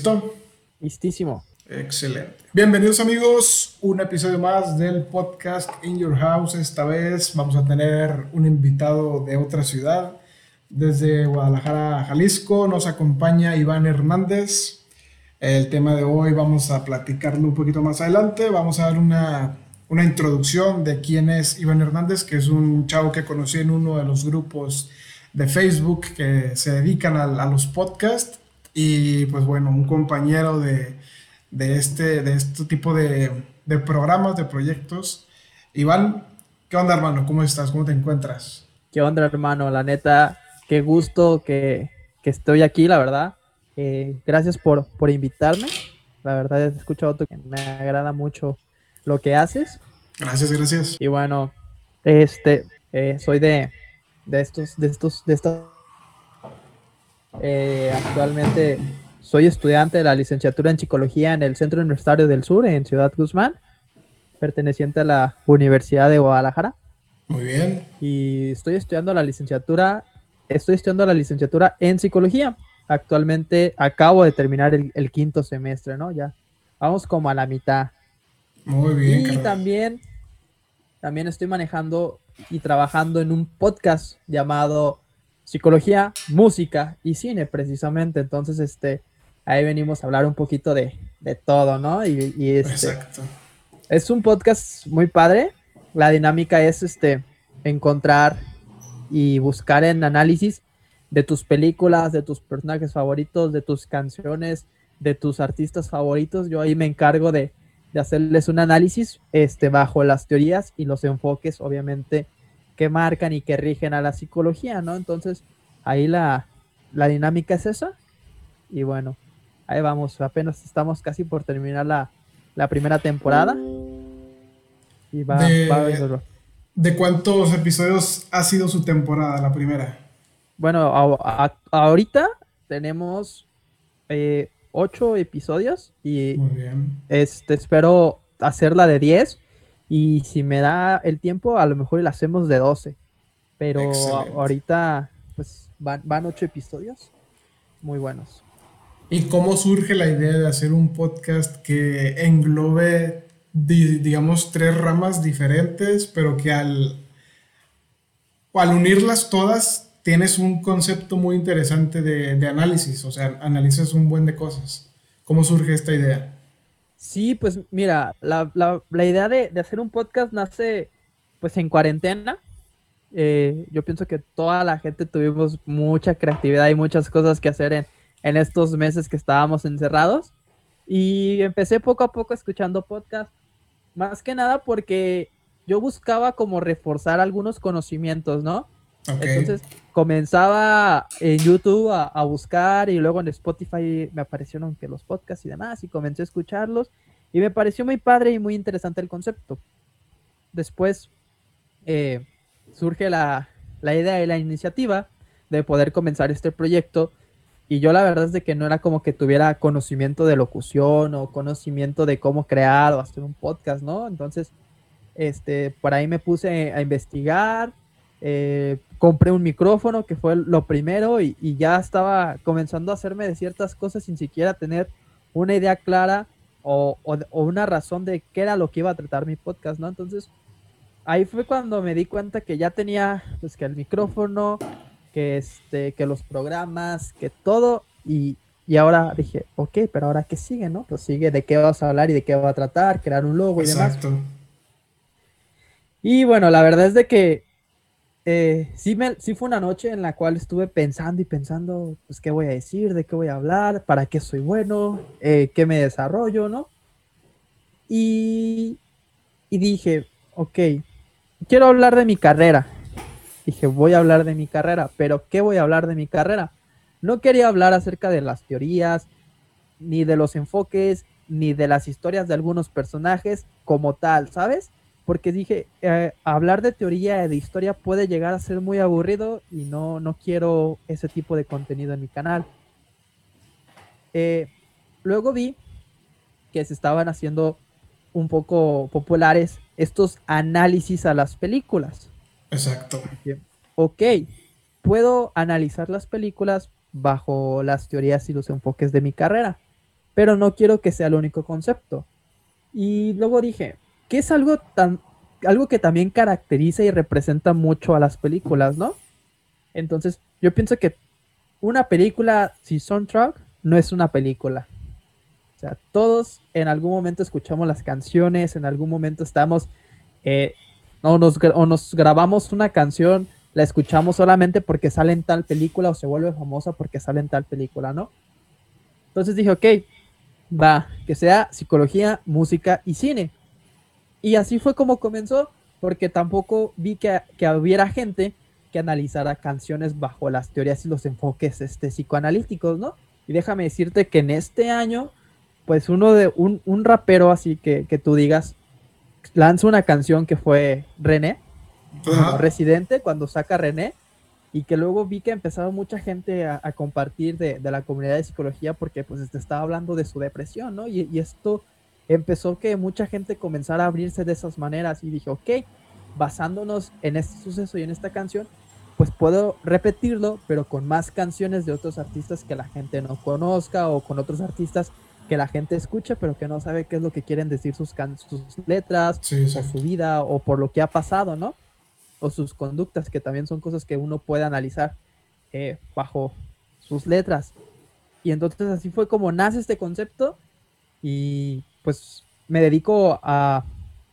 ¿Listo? Listísimo. Excelente. Bienvenidos amigos, un episodio más del podcast In Your House. Esta vez vamos a tener un invitado de otra ciudad. Desde Guadalajara, Jalisco, nos acompaña Iván Hernández. El tema de hoy vamos a platicarlo un poquito más adelante. Vamos a dar una, una introducción de quién es Iván Hernández, que es un chavo que conocí en uno de los grupos de Facebook que se dedican a, a los podcasts. Y pues bueno, un compañero de, de este, de este tipo de, de programas, de proyectos. Iván, ¿qué onda, hermano? ¿Cómo estás? ¿Cómo te encuentras? ¿Qué onda, hermano? La neta, qué gusto que, que estoy aquí, la verdad. Eh, gracias por, por invitarme. La verdad, he escuchado que me agrada mucho lo que haces. Gracias, gracias. Y bueno, este, eh, soy de, de estos, de estos, de estas. Eh, actualmente soy estudiante de la licenciatura en psicología en el Centro Universitario del Sur, en Ciudad Guzmán, perteneciente a la Universidad de Guadalajara. Muy bien. Y estoy estudiando la licenciatura, estoy estudiando la licenciatura en psicología. Actualmente acabo de terminar el, el quinto semestre, ¿no? Ya vamos como a la mitad. Muy bien. Y también, también estoy manejando y trabajando en un podcast llamado Psicología, Música y Cine, precisamente. Entonces, este, ahí venimos a hablar un poquito de, de todo, ¿no? Y, y, este, Exacto. es un podcast muy padre. La dinámica es este encontrar y buscar en análisis de tus películas, de tus personajes favoritos, de tus canciones, de tus artistas favoritos. Yo ahí me encargo de, de hacerles un análisis este, bajo las teorías y los enfoques, obviamente, que marcan y que rigen a la psicología, ¿no? Entonces, ahí la, la dinámica es esa. Y bueno, ahí vamos, apenas estamos casi por terminar la, la primera temporada. Y va, De- va a haber- ¿De cuántos episodios ha sido su temporada, la primera? Bueno, a- a- ahorita tenemos eh, ocho episodios y Muy bien. este espero hacerla de 10 y si me da el tiempo a lo mejor la hacemos de 12. Pero Excelente. ahorita pues van, van ocho episodios muy buenos. ¿Y cómo surge la idea de hacer un podcast que englobe, di- digamos, tres ramas diferentes, pero que al, al unirlas todas tienes un concepto muy interesante de, de análisis, o sea, analizas un buen de cosas? ¿Cómo surge esta idea? Sí, pues mira, la, la- la idea de, de hacer un podcast nace pues en cuarentena. Eh, yo pienso que toda la gente tuvimos mucha creatividad y muchas cosas que hacer en, en estos meses que estábamos encerrados. Y empecé poco a poco escuchando podcast, más que nada porque yo buscaba como reforzar algunos conocimientos, ¿no? Ok. Entonces comenzaba en YouTube a, a buscar y luego en Spotify me aparecieron que los podcasts y demás y comencé a escucharlos y me pareció muy padre y muy interesante el concepto. Después eh, surge la, la idea y la iniciativa de poder comenzar este proyecto y yo la verdad es de que no era como que tuviera conocimiento de locución o conocimiento de cómo crear o hacer un podcast, ¿no? Entonces, este, por ahí me puse a investigar, eh, compré un micrófono, que fue lo primero, y, y ya estaba comenzando a hacerme de ciertas cosas sin siquiera tener una idea clara o, o- o una razón de qué era lo que iba a tratar mi podcast, ¿no? Entonces, ahí fue cuando me di cuenta que ya tenía, pues, que el micrófono, que, este, que los programas, que todo, y, y ahora dije, ok, pero ahora qué sigue, ¿no? Pues sigue de qué vas a hablar y de qué va a tratar, crear un logo y demás. Exacto. Y bueno, la verdad es de que eh, sí, me, sí fue una noche en la cual estuve pensando y pensando, pues, qué voy a decir, de qué voy a hablar, para qué soy bueno, eh, qué me desarrollo, ¿no? Y, y dije, ok, quiero hablar de mi carrera. Dije, voy a hablar de mi carrera, pero ¿qué voy a hablar de mi carrera? No quería hablar acerca de las teorías, ni de los enfoques, ni de las historias de algunos personajes como tal, ¿sabes? Porque dije, eh, hablar de teoría y de historia puede llegar a ser muy aburrido y no, no quiero ese tipo de contenido en mi canal. Eh, luego vi que se estaban haciendo un poco populares estos análisis a las películas. Exacto. Ok, puedo analizar las películas bajo las teorías y los enfoques de mi carrera. pero no quiero que sea el único concepto. Y luego dije, ¿qué es algo tan algo que también caracteriza y representa mucho a las películas, ¿no? Entonces, yo pienso que una película sin soundtrack no es una película. O sea, todos en algún momento escuchamos las canciones, en algún momento estamos, eh, o, nos, o nos grabamos una canción, la escuchamos solamente porque sale en tal película o se vuelve famosa porque sale en tal película, ¿no? Entonces dije, ok, va, que sea psicología, música y cine. Y así fue como comenzó, porque tampoco vi que, que hubiera gente que analizara canciones bajo las teorías y los enfoques este, psicoanalíticos, ¿no? Y déjame decirte que en este año, pues uno de un, un rapero así que, que, tú digas, lanza una canción que fue René, Residente, cuando saca René, y que luego vi que empezaba mucha gente a, a compartir de, de, la comunidad de psicología porque pues este, estaba hablando de su depresión, ¿no? Y, y esto empezó que mucha gente comenzara a abrirse de esas maneras y dije, ok, basándonos en este suceso y en esta canción, pues puedo repetirlo, pero con más canciones de otros artistas que la gente no conozca o con otros artistas que la gente escucha, pero que no sabe qué es lo que quieren decir sus, sus letras sí, sí. o su vida o por lo que ha pasado, ¿no? O sus conductas, que también son cosas que uno puede analizar eh, bajo sus letras. Y entonces así fue como nace este concepto y pues me dedico a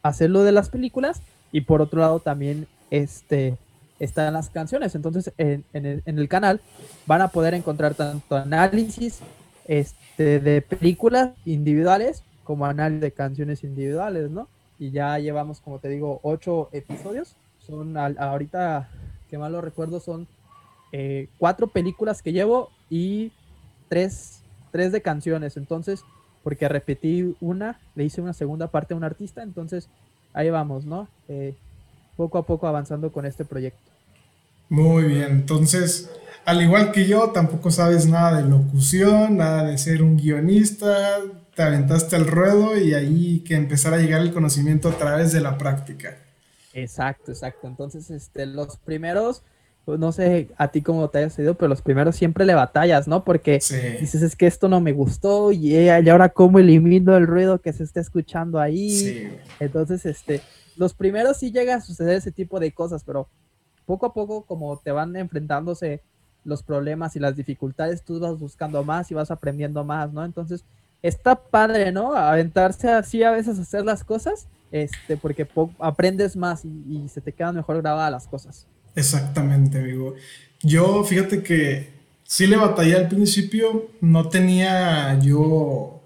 hacer lo de las películas y por otro lado también este, están las canciones. Entonces en, en, el, canal van a poder encontrar tanto análisis este, de películas individuales como análisis de canciones individuales, ¿no? Y ya llevamos, como te digo, ocho episodios. Son a, ahorita, que mal lo recuerdo, son eh, cuatro películas que llevo y tres, tres de canciones. Entonces, porque repetí una, le hice una segunda parte a un artista, entonces ahí vamos, ¿no? Eh, poco a poco avanzando con este proyecto. Muy bien, entonces, al igual que yo, tampoco sabes nada de locución, nada de ser un guionista, te aventaste el ruedo y ahí que empezar a llegar el conocimiento a través de la práctica. Exacto, exacto. Entonces, este, los primeros, no sé a ti cómo te hayas ido, pero los primeros siempre le batallas, ¿no? Porque sí. dices, es que esto no me gustó y, y ahora cómo elimino el ruido que se está escuchando ahí. Sí. Entonces, este, los primeros sí llega a suceder ese tipo de cosas, pero poco a poco, como te van enfrentándose los problemas y las dificultades, tú vas buscando más y vas aprendiendo más, ¿no? Entonces, está padre, ¿no? Aventarse así a veces a hacer las cosas, este, porque aprendes más y, y se te quedan mejor grabadas las cosas. Exactamente, amigo. Yo, fíjate que sí le batallé al principio, no tenía yo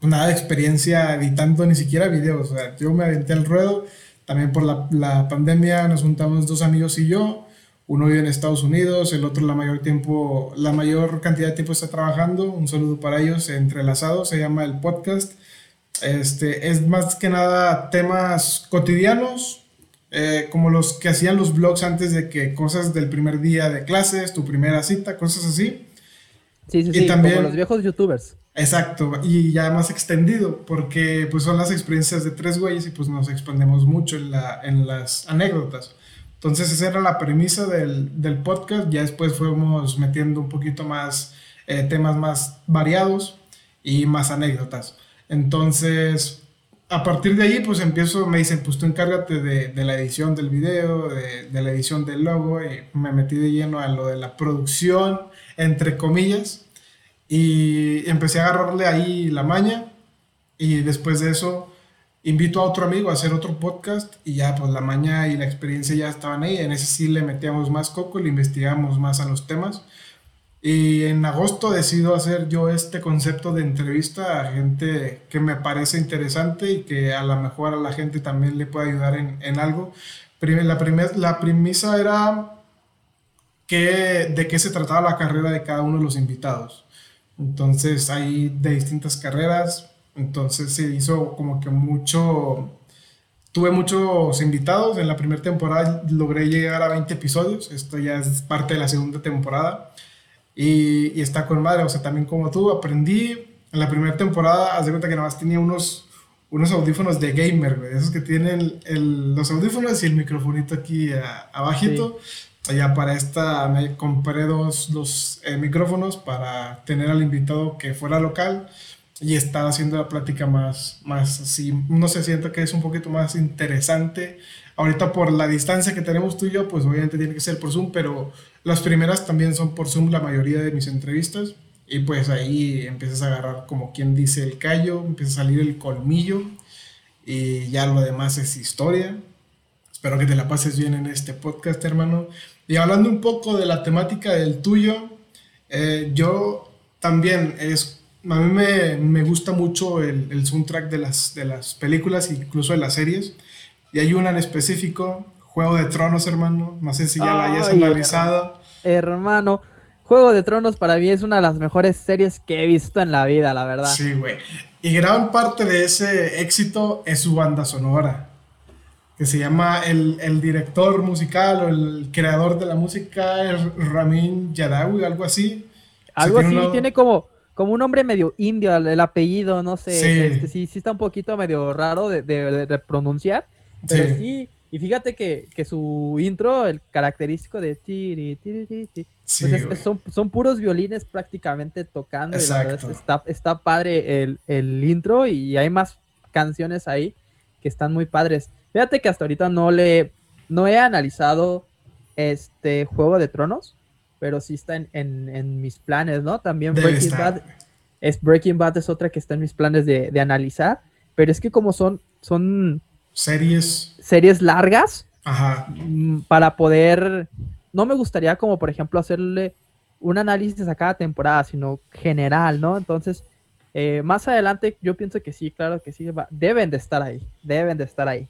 nada de experiencia editando ni siquiera videos, o sea, yo me aventé al ruedo, también por la, pandemia nos juntamos dos amigos y yo, uno vive en Estados Unidos, el otro la mayor tiempo, la mayor cantidad de tiempo está trabajando, un saludo para ellos, entrelazado, se llama el podcast, este, es más que nada temas cotidianos, eh, como los que hacían los blogs antes de que cosas del primer día de clases, tu primera cita, cosas así. Sí, sí, y sí, también, como los viejos youtubers. Exacto, y ya más extendido, porque pues son las experiencias de tres güeyes y pues nos expandemos mucho en, la, en las anécdotas. Entonces esa era la premisa del, del podcast, ya después fuimos metiendo un poquito más eh, temas más variados y más anécdotas. Entonces, a partir de ahí, pues empiezo, me dicen, pues tú encárgate de, de la edición del video, de, de, la edición del logo, y me metí de lleno a lo de la producción, entre comillas, y empecé a agarrarle ahí la maña, y después de eso invito a otro amigo a hacer otro podcast, y ya pues la maña y la experiencia ya estaban ahí, en ese sí le metíamos más coco, le investigamos más a los temas, y en agosto decido hacer yo este concepto de entrevista a gente que me parece interesante y que a lo mejor a la gente también le puede ayudar en, en algo. La, primer, la premisa era que, de qué se trataba la carrera de cada uno de los invitados. Entonces hay de distintas carreras, entonces se hizo como que mucho... Tuve muchos invitados, en la primera temporada logré llegar a 20 episodios, esto ya es parte de la segunda temporada. Y, y, está con madre, o sea, también como tú, aprendí en la primera temporada, haz de cuenta que nada más tenía unos, unos audífonos de gamer, güey, esos que tienen el, los audífonos y el microfonito aquí a, abajito. Sí. Ya para esta me compré dos, dos eh, micrófonos para tener al invitado que fuera local. y está haciendo la plática más, más así, no se siente que es un poquito más interesante. Ahorita por la distancia que tenemos tú y yo, pues obviamente tiene que ser por Zoom, pero las primeras también son por Zoom la mayoría de mis entrevistas. Y pues ahí empiezas a agarrar como quien dice el callo, empieza a salir el colmillo y ya lo demás es historia. Espero que te la pases bien en este podcast, hermano. Y hablando un poco de la temática del tuyo, eh, yo también es a mí me, me gusta mucho el, el, soundtrack de las, de las películas, incluso de las series. Y hay una en específico, Juego de Tronos, hermano. No sé si ya la hayas analizado. Hermano, Juego de Tronos para mí es una de las mejores series que he visto en la vida, la verdad. Sí, güey. Y gran parte de ese éxito es su banda sonora. Que se llama el, el director musical o el creador de la música, Ramin Yadawi, algo así. Algo así, tiene como como un hombre medio indio, el, apellido, no sé, sí. Este, sí, sí está un poquito medio raro de, de, pronunciar, pero sí. y fíjate que, que, su intro, el característico de tiri, tiri, tiri, pues son, son, puros violines prácticamente tocando, y está, está padre el, el intro y hay más canciones ahí que están muy padres. Fíjate que hasta ahorita no le, no he analizado este Juego de Tronos, pero sí está en, en, mis planes, ¿no? También Breaking Bad, es, Breaking Bad es otra que está en mis planes de, de, analizar, pero es que como son, son series, series largas, Ajá. Mm, para poder, no me gustaría como por ejemplo hacerle un análisis a cada temporada, sino general, ¿no? Entonces, eh, más adelante yo pienso que sí, claro que sí, deben de estar ahí, deben de estar ahí.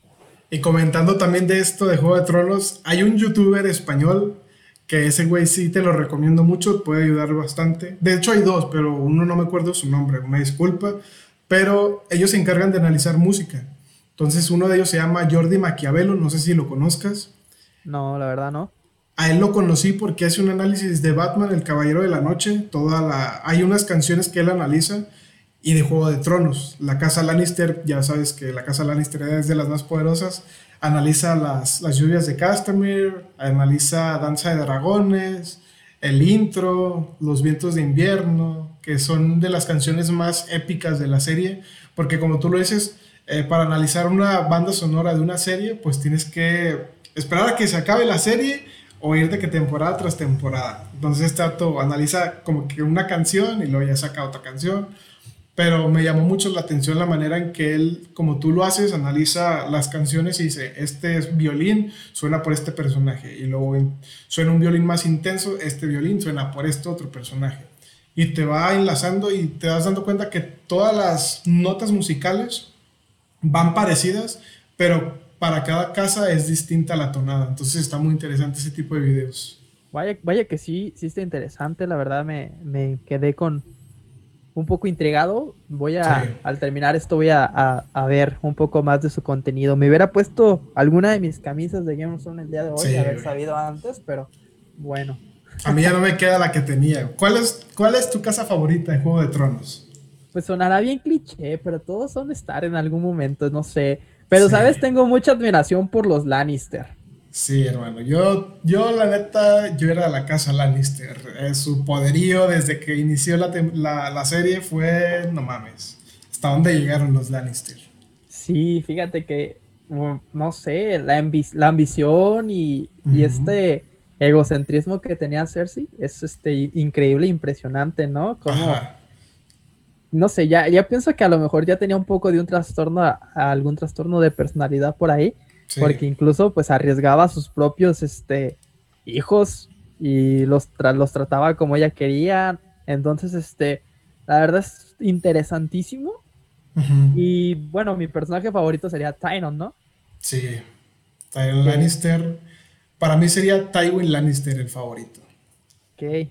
Y comentando también de esto de Juego de Tronos, hay un youtuber español que ese güey sí te lo recomiendo mucho, puede ayudar bastante. De hecho hay dos, pero uno no me acuerdo su nombre, una disculpa, pero ellos se encargan de analizar música. Entonces uno de ellos se llama Jordi Maquiavelo, no sé si lo conozcas. No, la verdad no. A él lo conocí porque hace un análisis de Batman, El Caballero de la Noche, toda la hay unas canciones que él analiza y de Juego de Tronos. La casa Lannister, ya sabes que la casa Lannister es de las más poderosas analiza las, las lluvias de Castamere, analiza Danza de Dragones, el intro, Los vientos de invierno, que son de las canciones más épicas de la serie, porque como tú lo dices, eh, para analizar una banda sonora de una serie, pues tienes que esperar a que se acabe la serie o irte que temporada tras temporada. Entonces este auto analiza como que una canción y luego ya saca otra canción pero me llamó mucho la atención la manera en que él, como tú lo haces, analiza las canciones y dice, este es violín, suena por este personaje, y luego suena un violín más intenso, este violín suena por este otro personaje. Y te va enlazando y te vas dando cuenta que todas las notas musicales van parecidas, pero para cada casa es distinta la tonada. Entonces está muy interesante ese tipo de videos. Vaya, vaya que sí, sí está interesante, la verdad me, me quedé con, un poco intrigado. Voy a, al terminar esto, voy a, a, ver un poco más de su contenido. Me hubiera puesto alguna de mis camisas de Game of Thrones el día de hoy, haber sabido antes, pero bueno. A mí ya no me queda la que tenía. ¿Cuál es, cuál es tu casa favorita de Juego de Tronos? Pues sonará bien cliché, pero todos son estar en algún momento, no sé. Pero, ¿sabes? Tengo mucha admiración por los Lannister. Sí, hermano. Yo, yo la neta, yo era de la casa Lannister. Eh, su poderío desde que inició la, la, la, serie fue, no mames, hasta dónde llegaron los Lannister. Sí, fíjate que, no sé, la, la ambición y, y, este egocentrismo que tenía Cersei es este, increíble, impresionante, ¿no? Como, no sé, ya, ya pienso que a lo mejor ya tenía un poco de un trastorno, algún trastorno de personalidad por ahí porque incluso pues arriesgaba a sus propios este, hijos y los, los trataba como ella quería. Entonces, este, la verdad es interesantísimo. Y bueno, mi personaje favorito sería Tynon, ¿no? Sí, Tyron Lannister. Para mí sería Tywin Lannister el favorito. Ok.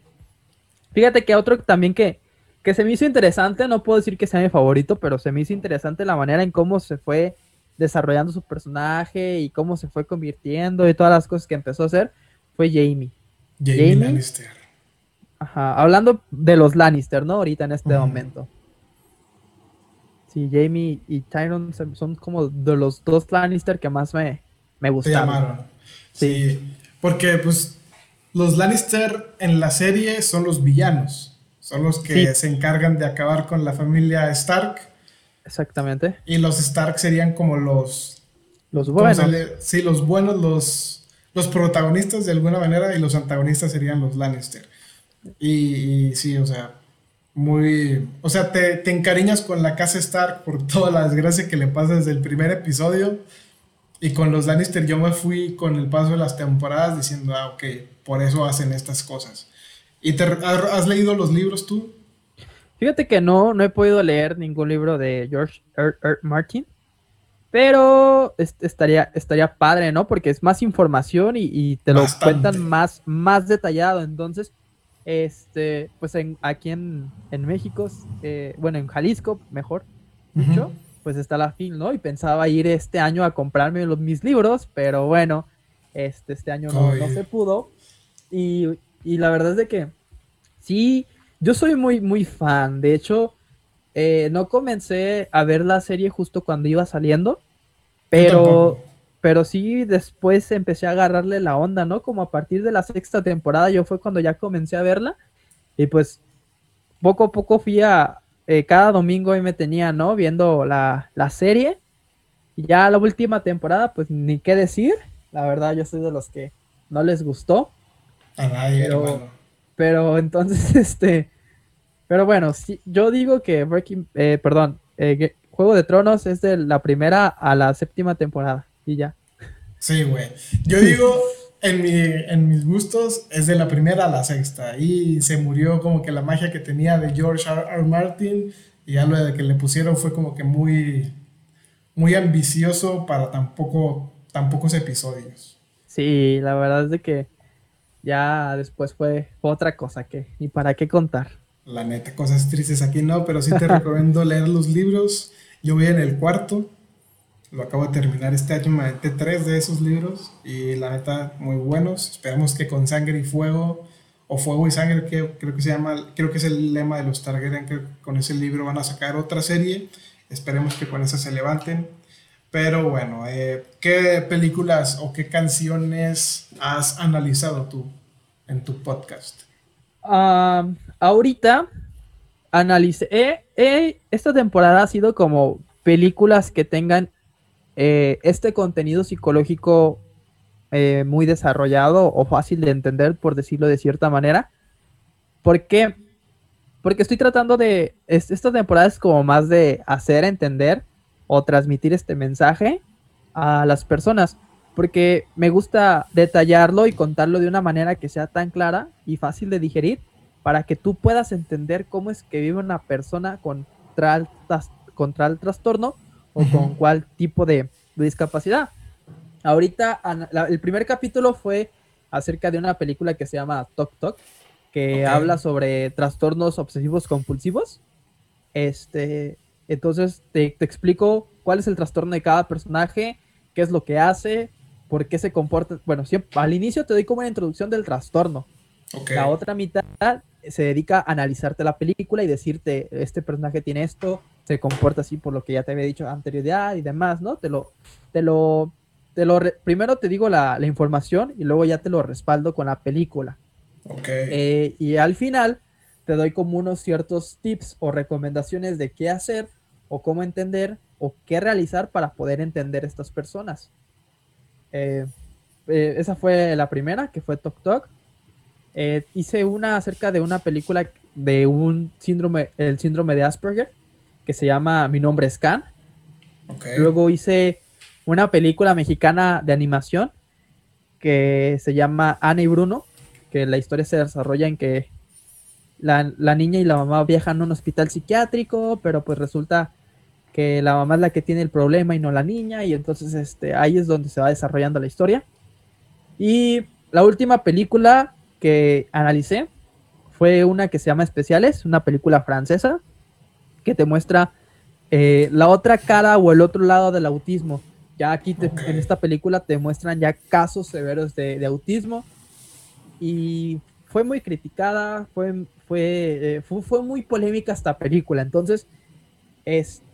Fíjate que otro también que, que se me hizo interesante, no puedo decir que sea mi favorito, pero se me hizo interesante la manera en cómo se fue desarrollando su personaje y cómo se fue convirtiendo y todas las cosas que empezó a hacer, fue Jamie. Jamie, Lannister. Ajá, hablando de los Lannister, ¿no? Ahorita en este momento. Sí, Jamie y Tyron son como de los dos Lannister que más me, me gustaron. llamaron. Sí. sí. porque pues los Lannister en la serie son los villanos. Son los que se encargan de acabar con la familia Stark. Exactamente. Y los Stark serían como los... Los buenos. Sí, los buenos, los, los protagonistas de alguna manera y los antagonistas serían los Lannister. Y, sí, o sea, muy... O sea, te, te, encariñas con la casa Stark por toda la desgracia que le pasa desde el primer episodio. Y con los Lannister yo me fui con el paso de las temporadas diciendo, ah, ok, por eso hacen estas cosas. ¿Y te, has leído los libros tú? Fíjate que no, no he podido leer ningún libro de George R. R. Martin, pero estaría, estaría padre, ¿no? Porque es más información y, te lo cuentan más, más detallado. Entonces, este, pues en, aquí en, México, eh, bueno, en Jalisco, mejor dicho, pues está la fin, ¿no? Y pensaba ir este año a comprarme los, mis libros, pero bueno, este, este año no, se pudo. Y, la verdad es de que sí, yo soy muy, muy fan. De hecho, eh, no comencé a ver la serie justo cuando iba saliendo, pero, pero sí después empecé a agarrarle la onda, ¿no? Como a partir de la sexta temporada yo fue cuando ya comencé a verla y pues poco a poco fui a, eh, cada domingo ahí me tenía, ¿no? Viendo la, serie. Y ya la última temporada, pues ni qué decir. La verdad, yo soy de los que no les gustó. A nadie, pero, pero entonces, este. Pero bueno, sí, yo digo que Breaking, eh, perdón, eh, Juego de Tronos es de la primera a la séptima temporada. Y ya. Sí, güey. Yo digo, en, mi, en mis gustos es de la primera a la sexta. Y se murió como que la magia que tenía de George R. R. Martin. Y ya lo de que le pusieron fue como que muy, muy ambicioso para tan, tan pocos episodios. Sí, la verdad es de que ya después fue otra cosa que ni para qué contar. La neta, cosas tristes aquí no, pero sí te recomiendo leer los libros. Yo voy en el cuarto lo acabo de terminar este año, me aventé tres de esos libros y la neta muy buenos. Esperamos que con sangre y fuego, o fuego y sangre, que creo que se llama, creo que es el lema de los Targaryen, que con ese libro van a sacar otra serie. Esperemos que con esa se levanten. Pero bueno, eh, ¿qué películas o qué canciones has analizado tú en tu podcast? Ah, ahorita analicé, esta temporada ha sido como películas que tengan eh, este contenido psicológico eh, muy desarrollado o fácil de entender, por decirlo de cierta manera. ¿Por qué? Porque estoy tratando de, esta temporada es como más de hacer entender o transmitir este mensaje a las personas, porque me gusta detallarlo y contarlo de una manera que sea tan clara y fácil de digerir para que tú puedas entender cómo es que vive una persona contra el, contra el trastorno o con cuál tipo de, discapacidad. Ahorita, el primer capítulo fue acerca de una película que se llama Tok Tok, que habla sobre trastornos obsesivos compulsivos. Este, entonces te, explico cuál es el trastorno de cada personaje, qué es lo que hace, por qué se comporta. Bueno, siempre, al inicio te doy como una introducción del trastorno. La otra mitad se dedica a analizarte la película y decirte, este personaje tiene esto, se comporta así por lo que ya te había dicho anterioridad y demás, ¿no? Te lo, te lo, te lo, primero te digo la, información y luego ya te lo respaldo con la película. Ok. Eh, y al final te doy como unos ciertos tips o recomendaciones de qué hacer o cómo entender o qué realizar para poder entender estas personas. Eh, eh, esa fue la primera, que fue Tok Tok. hice una acerca de una película de un síndrome, el síndrome de Asperger, que se llama Mi nombre es Khan. Luego hice una película mexicana de animación que se llama Ana y Bruno, que la historia se desarrolla en que la, niña y la mamá viajan a un hospital psiquiátrico, pero pues resulta que la mamá es la que tiene el problema y no la niña, y entonces este, ahí es donde se va desarrollando la historia. Y la última película que analicé fue una que se llama Especiales, una película francesa, que te muestra eh, la otra cara o el otro lado del autismo. Ya aquí en esta película te muestran ya casos severos de, autismo y fue muy criticada, fue, eh, fue, fue, muy polémica esta película. Entonces, este,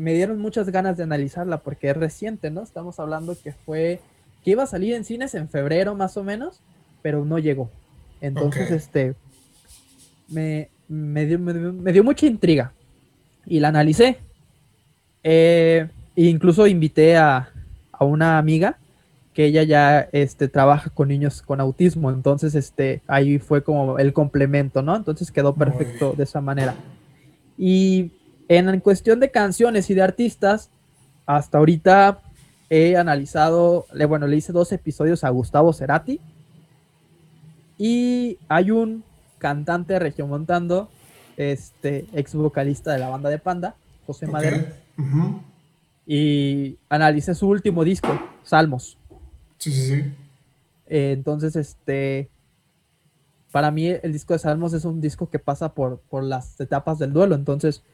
me dieron muchas ganas de analizarla porque es reciente, ¿no? Estamos hablando que fue, que iba a salir en cines en febrero más o menos, pero no llegó. Entonces, este, me, me dio, me dio, mucha intriga y la analicé. Eh, e incluso invité a, a, una amiga que ella ya este, trabaja con niños con autismo, entonces este, ahí fue como el complemento, ¿no? Entonces quedó perfecto de esa manera. Y en cuestión de canciones y de artistas, hasta ahorita he analizado, bueno, le hice dos episodios a Gustavo Cerati y hay un cantante regiomontando, este ex vocalista de la banda de Panda, José Madero. Y analicé su último disco, Salmos. Sí, sí, sí. Eh, entonces, este, para mí el disco de Salmos es un disco que pasa por, por las etapas del duelo. Entonces,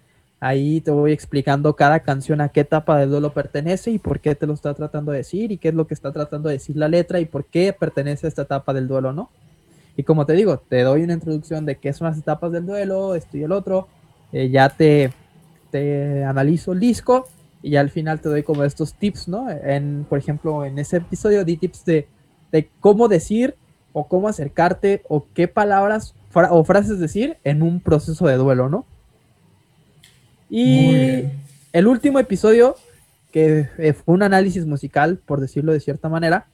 ahí te voy explicando cada canción a qué etapa del duelo pertenece y por qué te lo está tratando de decir y qué es lo que está tratando de decir la letra y por qué pertenece a esta etapa del duelo, ¿no? Y como te digo, te doy una introducción de qué son las etapas del duelo, esto y el otro. Eh, ya te, te analizo el disco y al final te doy como estos tips, ¿no? En, por ejemplo, en ese episodio di tips de, de cómo decir o cómo acercarte o qué palabras o frases decir en un proceso de duelo, ¿no? Y el último episodio, que fue un análisis musical, por decirlo de cierta manera,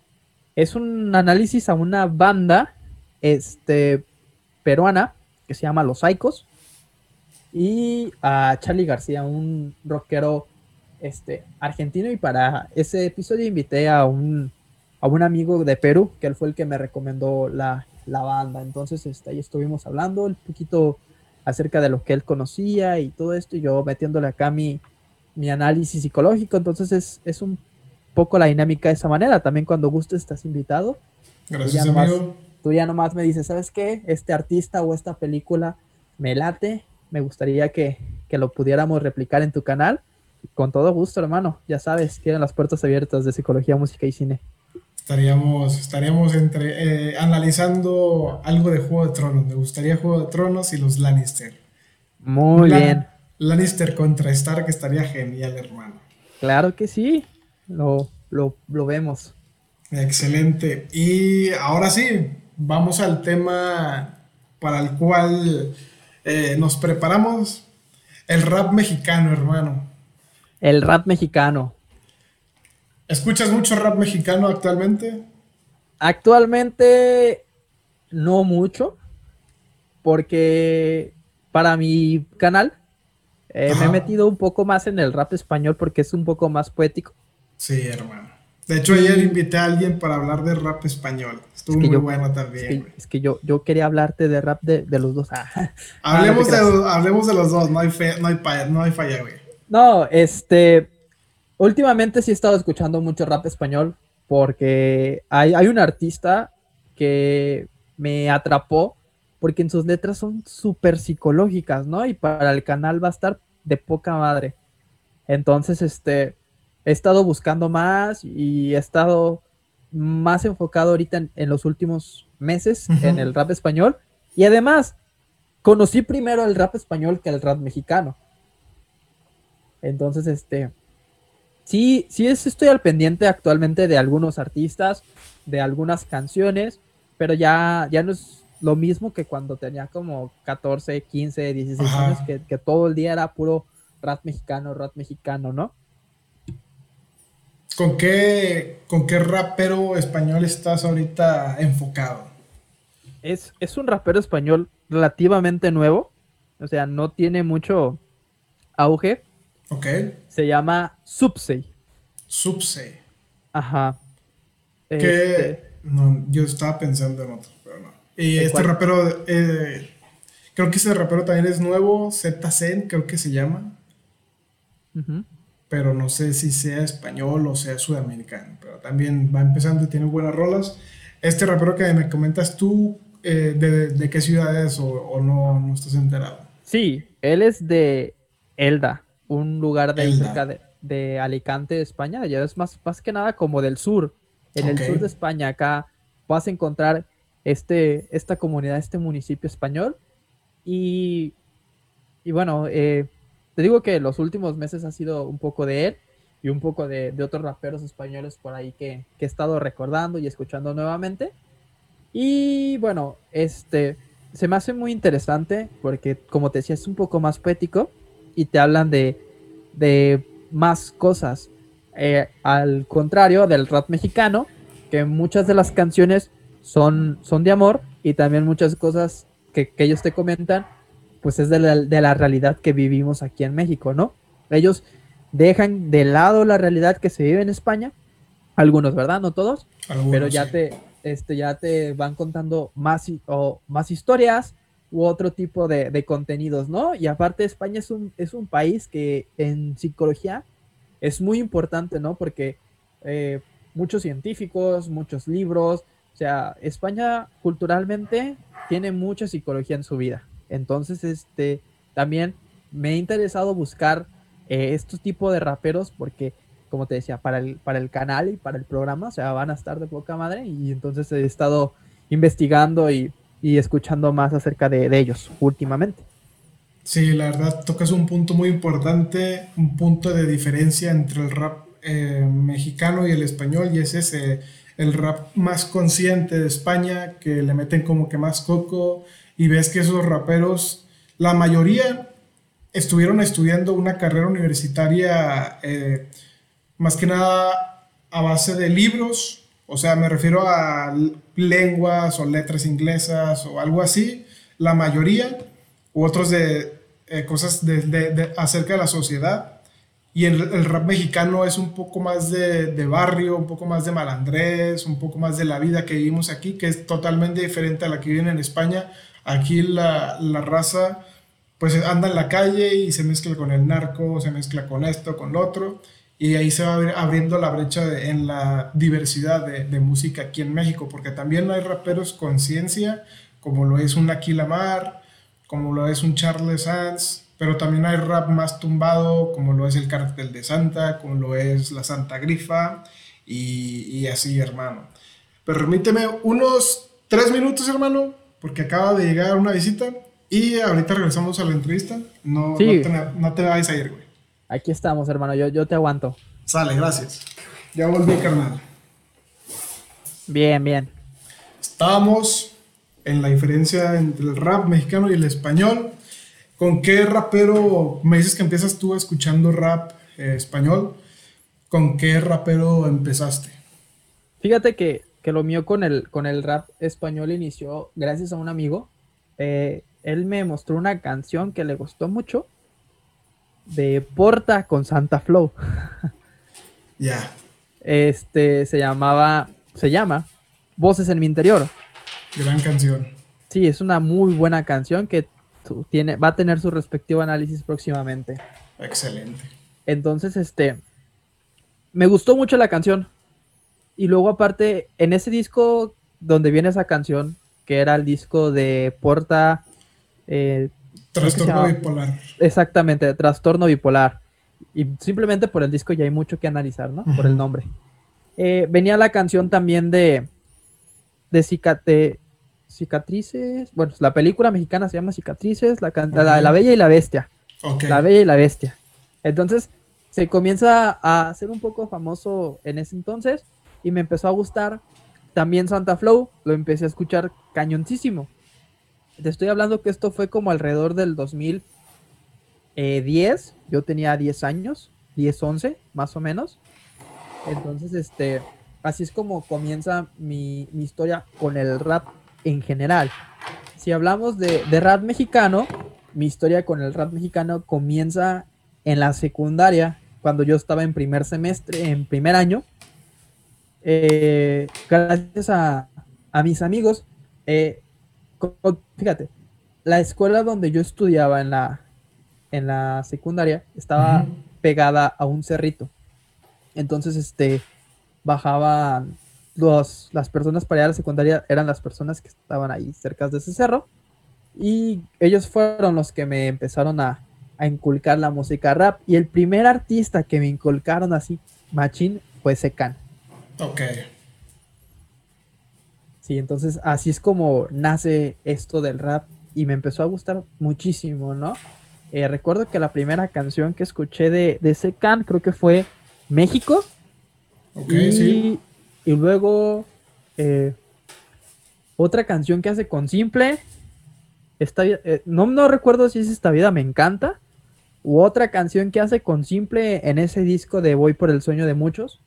es un análisis a una banda este, peruana que se llama Los Saicos y a Charlie García, un rockero este, argentino. Y para ese episodio invité a un, a un amigo de Perú, que él fue el que me recomendó la, banda. Entonces este, ahí estuvimos hablando un poquito acerca de lo que él conocía y todo esto, y yo metiéndole acá mi, mi análisis psicológico. Entonces es, es un poco la dinámica de esa manera. También cuando gustes estás invitado. Gracias, amigo tú ya nomás me dices, ¿sabes qué? Este artista o esta película me late, me gustaría que, lo pudiéramos replicar en tu canal. Con todo gusto, hermano. Ya sabes, tienen las puertas abiertas de psicología, música y cine. Estaríamos, estaríamos entre, eh, analizando algo de Juego de Tronos. Me gustaría Juego de Tronos y los Lannister. Muy bien. Lannister contra Stark estaría genial, hermano. Claro que sí. Lo, lo, lo vemos. Excelente. Y ahora sí, vamos al tema para el cual eh, nos preparamos. El rap mexicano, hermano. El rap mexicano. ¿Escuchas mucho rap mexicano actualmente? Actualmente no mucho, porque para mi canal eh, me he metido un poco más en el rap español porque es un poco más poético. Sí, hermano. De hecho, ayer invité a alguien para hablar de rap español. Estuvo muy bueno también. Es que, yo, yo quería hablarte de rap de, los dos. Ah. Hablemos, de, hablemos de los dos, no hay, no hay, no hay falla, güey. No, este. Últimamente sí he estado escuchando mucho rap español porque hay, hay un artista que me atrapó porque en sus letras son súper psicológicas, ¿no? Y para el canal va a estar de poca madre. Entonces, este he estado buscando más y he estado más enfocado ahorita en, los últimos meses en el rap español. Y además, conocí primero el rap español que el rap mexicano. Entonces, este, sí, sí estoy al pendiente actualmente de algunos artistas, de algunas canciones, pero ya, ya no es lo mismo que cuando tenía como 14, 15, 16 años, que, que todo el día era puro rap mexicano, rap mexicano, ¿no? ¿Con qué, ¿Con qué rapero español estás ahorita enfocado? Es, es un rapero español relativamente nuevo, o sea, no tiene mucho auge. Ok. Se llama Subsei. Subsei. Ajá. Que este no, yo estaba pensando en otro, pero no. Y este rapero, eh, creo que ese rapero también es nuevo, ZZ, creo que se llama. Pero no sé si sea español o sea sudamericano, pero también va empezando y tiene buenas rolas. Este rapero que me comentas tú, eh, de, qué ciudad es o, no, no, estás enterado? Sí, él es de Elda, un lugar de cerca de, Alicante, España, ya es más, más que nada como del sur, en el sur de España, acá vas a encontrar este, esta comunidad, este municipio español, y, y bueno, eh, te digo que los últimos meses ha sido un poco de él y un poco de, otros raperos españoles por ahí que, he estado recordando y escuchando nuevamente. Y bueno, este, se me hace muy interesante porque, como te decía, es un poco más poético y te hablan de, de más cosas. Eh, al contrario del rap mexicano, que muchas de las canciones son, son de amor y también muchas cosas que, que ellos te comentan, pues es de la, de la, realidad que vivimos aquí en México, ¿no? Ellos dejan de lado la realidad que se vive en España, algunos, ¿verdad? No todos, algunos, pero ya sí. te este ya te van contando más o más historias u otro tipo de, de, contenidos, ¿no? Y aparte España es un, es un país que en psicología es muy importante, ¿no? Porque eh, muchos científicos, muchos libros, o sea, España culturalmente tiene mucha psicología en su vida. Entonces, este, también me ha interesado buscar eh, estos tipos de raperos porque, como te decía, para el, para el canal y para el programa, o sea, van a estar de poca madre y entonces he estado investigando y, y escuchando más acerca de, de ellos últimamente. Sí, la verdad tocas un punto muy importante, un punto de diferencia entre el rap eh, mexicano y el español, y es ese, el rap más consciente de España, que le meten como que más coco, y ves que esos raperos, la mayoría estuvieron estudiando una carrera universitaria eh, más que nada a base de libros, o sea, me refiero a lenguas o letras inglesas o algo así, la mayoría u otros de eh, cosas de, acerca de la sociedad. Y el, el, rap mexicano es un poco más de, barrio, un poco más de malandrés, un poco más de la vida que vivimos aquí, que es totalmente diferente a la que viven en España. Aquí la, la raza pues anda en la calle y se mezcla con el narco, se mezcla con esto, con lo otro, y ahí se va abriendo la brecha de, en la diversidad de, de, música aquí en México, porque también hay raperos con ciencia, como lo es un Aquila Mar, como lo es un Charles Sanz, pero también hay rap más tumbado, como lo es el Cartel de Santa, como lo es la Santa Grifa, y, y así, hermano. Permíteme unos tres minutos, hermano, porque acaba de llegar una visita y ahorita regresamos a la entrevista. No, sí. no, te, no te vayas a ir, güey. Aquí estamos, hermano, yo, yo te aguanto. Sale, gracias. Ya volví, carnal. Bien, bien. Estábamos en la diferencia entre el rap mexicano y el español. ¿Con qué rapero, me dices que empiezas tú escuchando rap eh, español? ¿Con qué rapero empezaste? Fíjate que, que, lo mío con el, con el rap español inició gracias a un amigo. Eh, él me mostró una canción que le gustó mucho de Porta con Santa Flow. Ya. Yeah. Este se llamaba, se llama Voces en mi interior. Gran canción. Sí, es una muy buena canción que tiene, va a tener su respectivo análisis próximamente. Excelente. Entonces, este, me gustó mucho la canción. Y luego aparte, en ese disco donde viene esa canción, que era el disco de Porta... Eh, Trastorno bipolar. Exactamente, trastorno bipolar. Y simplemente por el disco ya hay mucho que analizar, ¿no? Uh -huh. Por el nombre. Eh, venía la canción también de, de, Cicate, Cicatrices. Bueno, la película mexicana se llama Cicatrices, la, okay. la, la Bella y la Bestia. Okay. La Bella y la Bestia. Entonces, se comienza a hacer un poco famoso en ese entonces y me empezó a gustar. También Santa Flow, lo empecé a escuchar cañoncísimo. Te estoy hablando que esto fue como alrededor del 2010. Yo tenía 10 años, 10, 11, más o menos. Entonces, este, así es como comienza mi, mi historia con el rap en general. Si hablamos de, de, rap mexicano, mi historia con el rap mexicano comienza en la secundaria, cuando yo estaba en primer semestre, en primer año. Eh, gracias a, a, mis amigos, eh, fíjate, la escuela donde yo estudiaba en la, en la secundaria estaba uh -huh. pegada a un cerrito. Entonces, este, bajaban los, las personas para ir a la secundaria, eran las personas que estaban ahí cerca de ese cerro. Y ellos fueron los que me empezaron a, a inculcar la música rap. Y el primer artista que me inculcaron así, machín, fue Secan. Ok. Sí, entonces así es como nace esto del rap y me empezó a gustar muchísimo, ¿no? Eh, recuerdo que la primera canción que escuché de, de Secan creo que fue México. Ok, y, sí. Y luego eh, otra canción que hace con Simple esta, eh, no, no recuerdo si es Esta vida me encanta, u otra canción que hace con Simple en ese disco de Voy por el sueño de muchos,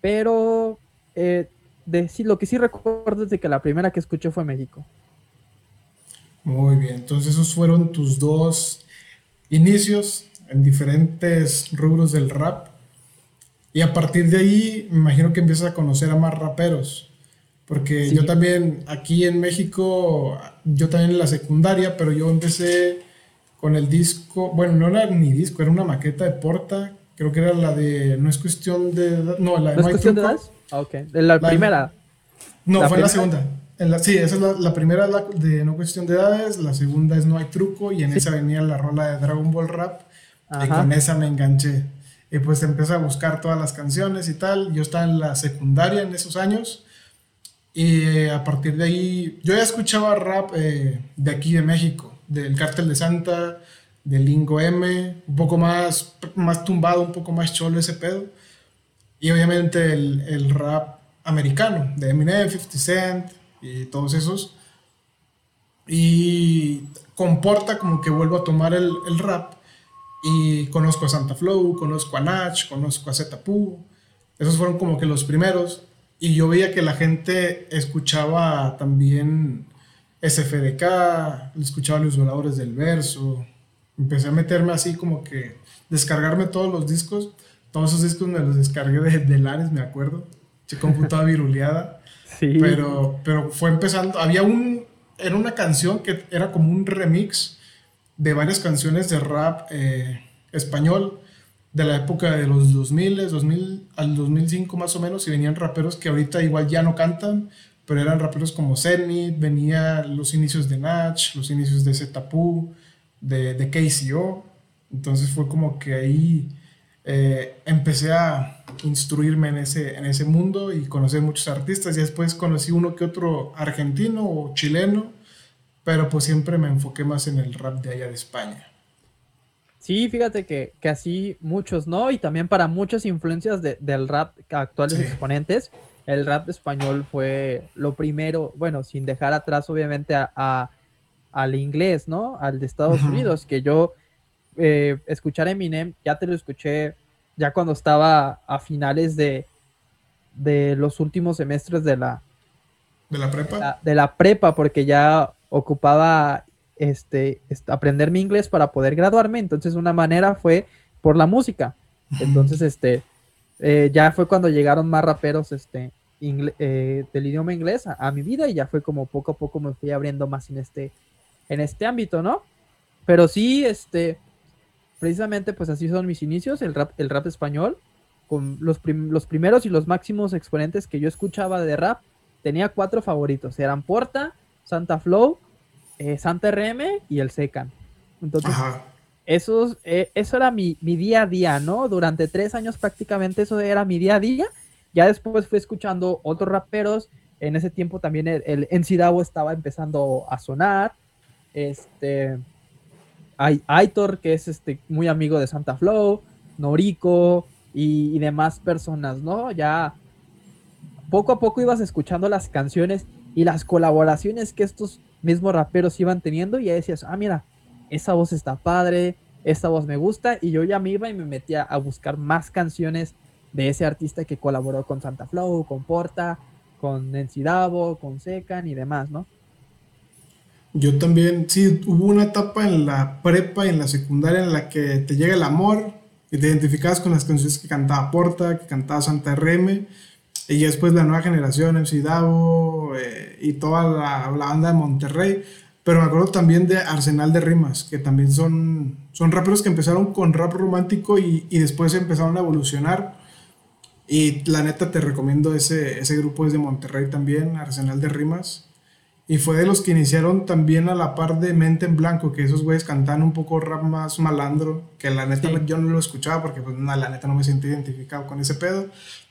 pero eh, de, sí, lo que sí recuerdo es de que la primera que escuché fue México. Muy bien, entonces esos fueron tus dos inicios en diferentes rubros del rap. Y a partir de ahí, me imagino que empiezas a conocer a más raperos. Porque yo también, aquí en México, yo también en la secundaria, pero yo empecé con el disco, bueno, no era ni disco, era una maqueta de Porta, creo que era la de No es cuestión de... No, la de ¿No, es cuestión de edad? Ah, ok, la, primera. No, fue la segunda. En la, sí, esa es la, la primera de No Cuestión de Edades, la segunda es No Hay Truco y en esa venía la rola de Dragon Ball Rap y con esa me enganché. Y pues empecé a buscar todas las canciones y tal. Yo estaba en la secundaria en esos años y a partir de ahí yo ya escuchaba rap eh, de aquí de México, del Cártel de Santa, del Lingo M, un poco más, más tumbado, un poco más cholo ese pedo. Y obviamente el, el rap americano, de Eminem, 50 Cent, y todos esos. Y comporta como que vuelvo a tomar el, el rap y conozco a Santa Flow, conozco a Nach, conozco a Zetapu. Esos fueron como que los primeros. Y yo veía que la gente escuchaba también SFDK, escuchaba los voladores del verso. Empecé a meterme así como que descargarme todos los discos. Todos esos discos me los descargué de, de Lares, me acuerdo. Se computaba viruleada. Pero, pero fue empezando, había un, era una canción que era como un remix de varias canciones de rap eh, español de la época de los 2000, 2000 al 2005 más o menos, y venían raperos que ahorita igual ya no cantan, pero eran raperos como Zenith, venía los inicios de Natch, los inicios de Zetapu, de, de KCO, entonces fue como que ahí eh, empecé a instruirme en ese, en ese mundo y conocer muchos artistas y después conocí uno que otro argentino o chileno, pero pues siempre me enfoqué más en el rap de allá de España. Sí, fíjate que, que así muchos, ¿no? Y también para muchas influencias de, del rap actuales exponentes, el rap español fue lo primero, bueno, sin dejar atrás obviamente a, al inglés, ¿no? Al de Estados Unidos, que yo eh, escuchar Eminem, ya te lo escuché ya cuando estaba a finales de, de los últimos semestres de la, de la prepa. De la, prepa, porque ya ocupaba este, aprender mi inglés para poder graduarme. Entonces, una manera fue por la música. Entonces, este, eh, ya fue cuando llegaron más raperos este, eh, del idioma inglés a, a, mi vida y ya fue como poco a poco me fui abriendo más en este, en este ámbito, ¿no? Pero sí, este, precisamente pues así son mis inicios, el rap, el rap español, con los, los primeros y los máximos exponentes que yo escuchaba de rap, tenía cuatro favoritos, eran Porta, Santa Flow, eh, Santa RM y el Secan. Entonces, esos, eh, eso era mi, día a día, ¿no? Durante tres años prácticamente eso era mi día a día. Ya después fui escuchando otros raperos. En ese tiempo también el, el estaba empezando a sonar. Este, hay Aitor, que es este, muy amigo de Santa Flow, Norico y, demás personas, ¿no? Ya poco a poco ibas escuchando las canciones y las colaboraciones que estos mismos raperos iban teniendo y ya decías, ah, mira, esa voz está padre, esta voz me gusta y yo ya me iba y me metía a buscar más canciones de ese artista que colaboró con Santa Flow, con Porta, con Nancy Davo, con Secan y demás, ¿no? Yo también, sí, hubo una etapa en la prepa y en la secundaria en la que te llega el amor y te identificabas con las canciones que cantaba Porta, que cantaba Santa RM, y después la nueva generación, MC Davo eh, y toda la, banda de Monterrey. Pero me acuerdo también de Arsenal de Rimas, que también son, son raperos que empezaron con rap romántico y, y después empezaron a evolucionar. Y la neta te recomiendo ese, ese grupo es de Monterrey también, Arsenal de Rimas. Y fue de los que iniciaron también a la par de Mente en Blanco, que esos güeyes cantan un poco rap más malandro, que la neta yo no lo escuchaba porque pues la neta no me sentí identificado con ese pedo,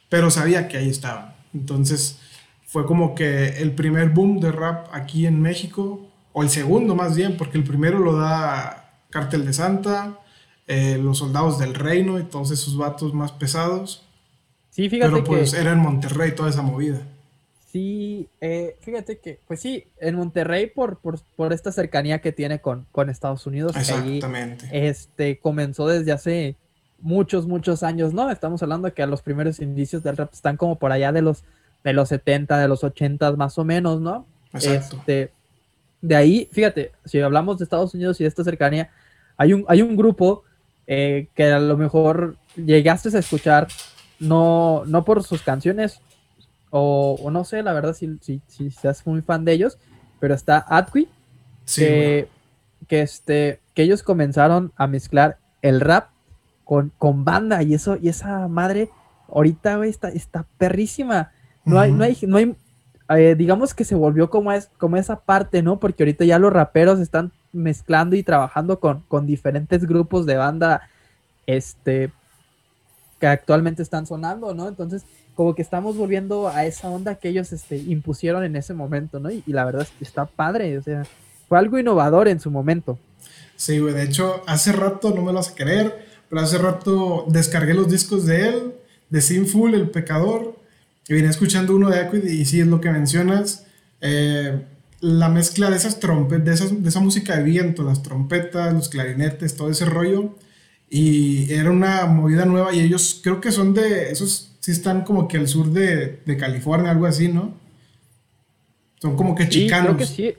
pero sabía que ahí estaban. Entonces fue como que el primer boom de rap aquí en México, o el segundo más bien, porque el primero lo da Cártel de Santa, eh, Los Soldados del Reino y todos esos vatos más pesados. Sí, fíjate Pero pues era en Monterrey toda esa movida. Sí, eh, fíjate que, pues sí, en Monterrey por, por, esta cercanía que tiene con, con Estados Unidos, Exactamente. este, comenzó desde hace muchos, muchos años, ¿no? Estamos hablando de que los primeros indicios del rap están como por allá de los, de los 70, de los 80 más o menos, ¿no? Exacto. Este, de ahí, fíjate, si hablamos de Estados Unidos y de esta cercanía, hay un, hay un grupo eh, que a lo mejor llegaste a escuchar, no, no por sus canciones, o, no sé, la verdad, si, si, si, seas muy fan de ellos, pero está Atqui, que, este, que ellos comenzaron a mezclar el rap con, con banda y eso, y esa madre ahorita, está, está perrísima. No hay, no hay, no hay, eh, digamos que se volvió como, es, como esa parte, ¿no? Porque ahorita ya los raperos están mezclando y trabajando con, con diferentes grupos de banda, este, que actualmente están sonando, ¿no? Entonces, como que estamos volviendo a esa onda que ellos este, impusieron en ese momento, ¿no? Y, la verdad está padre, o sea, fue algo innovador en su momento. Sí, güey, de hecho, hace rato, no me lo vas a creer, pero hace rato descargué los discos de él, de Sinful, El Pecador, y vine escuchando uno de Aquid, y sí, es lo que mencionas, eh, la mezcla de esas trompetas, de, de esa música de viento, las trompetas, los clarinetes, todo ese rollo, y era una movida nueva, y ellos creo que son de esos sí están como que al sur de, California, algo así, ¿no? Son como que chicanos. creo que sí.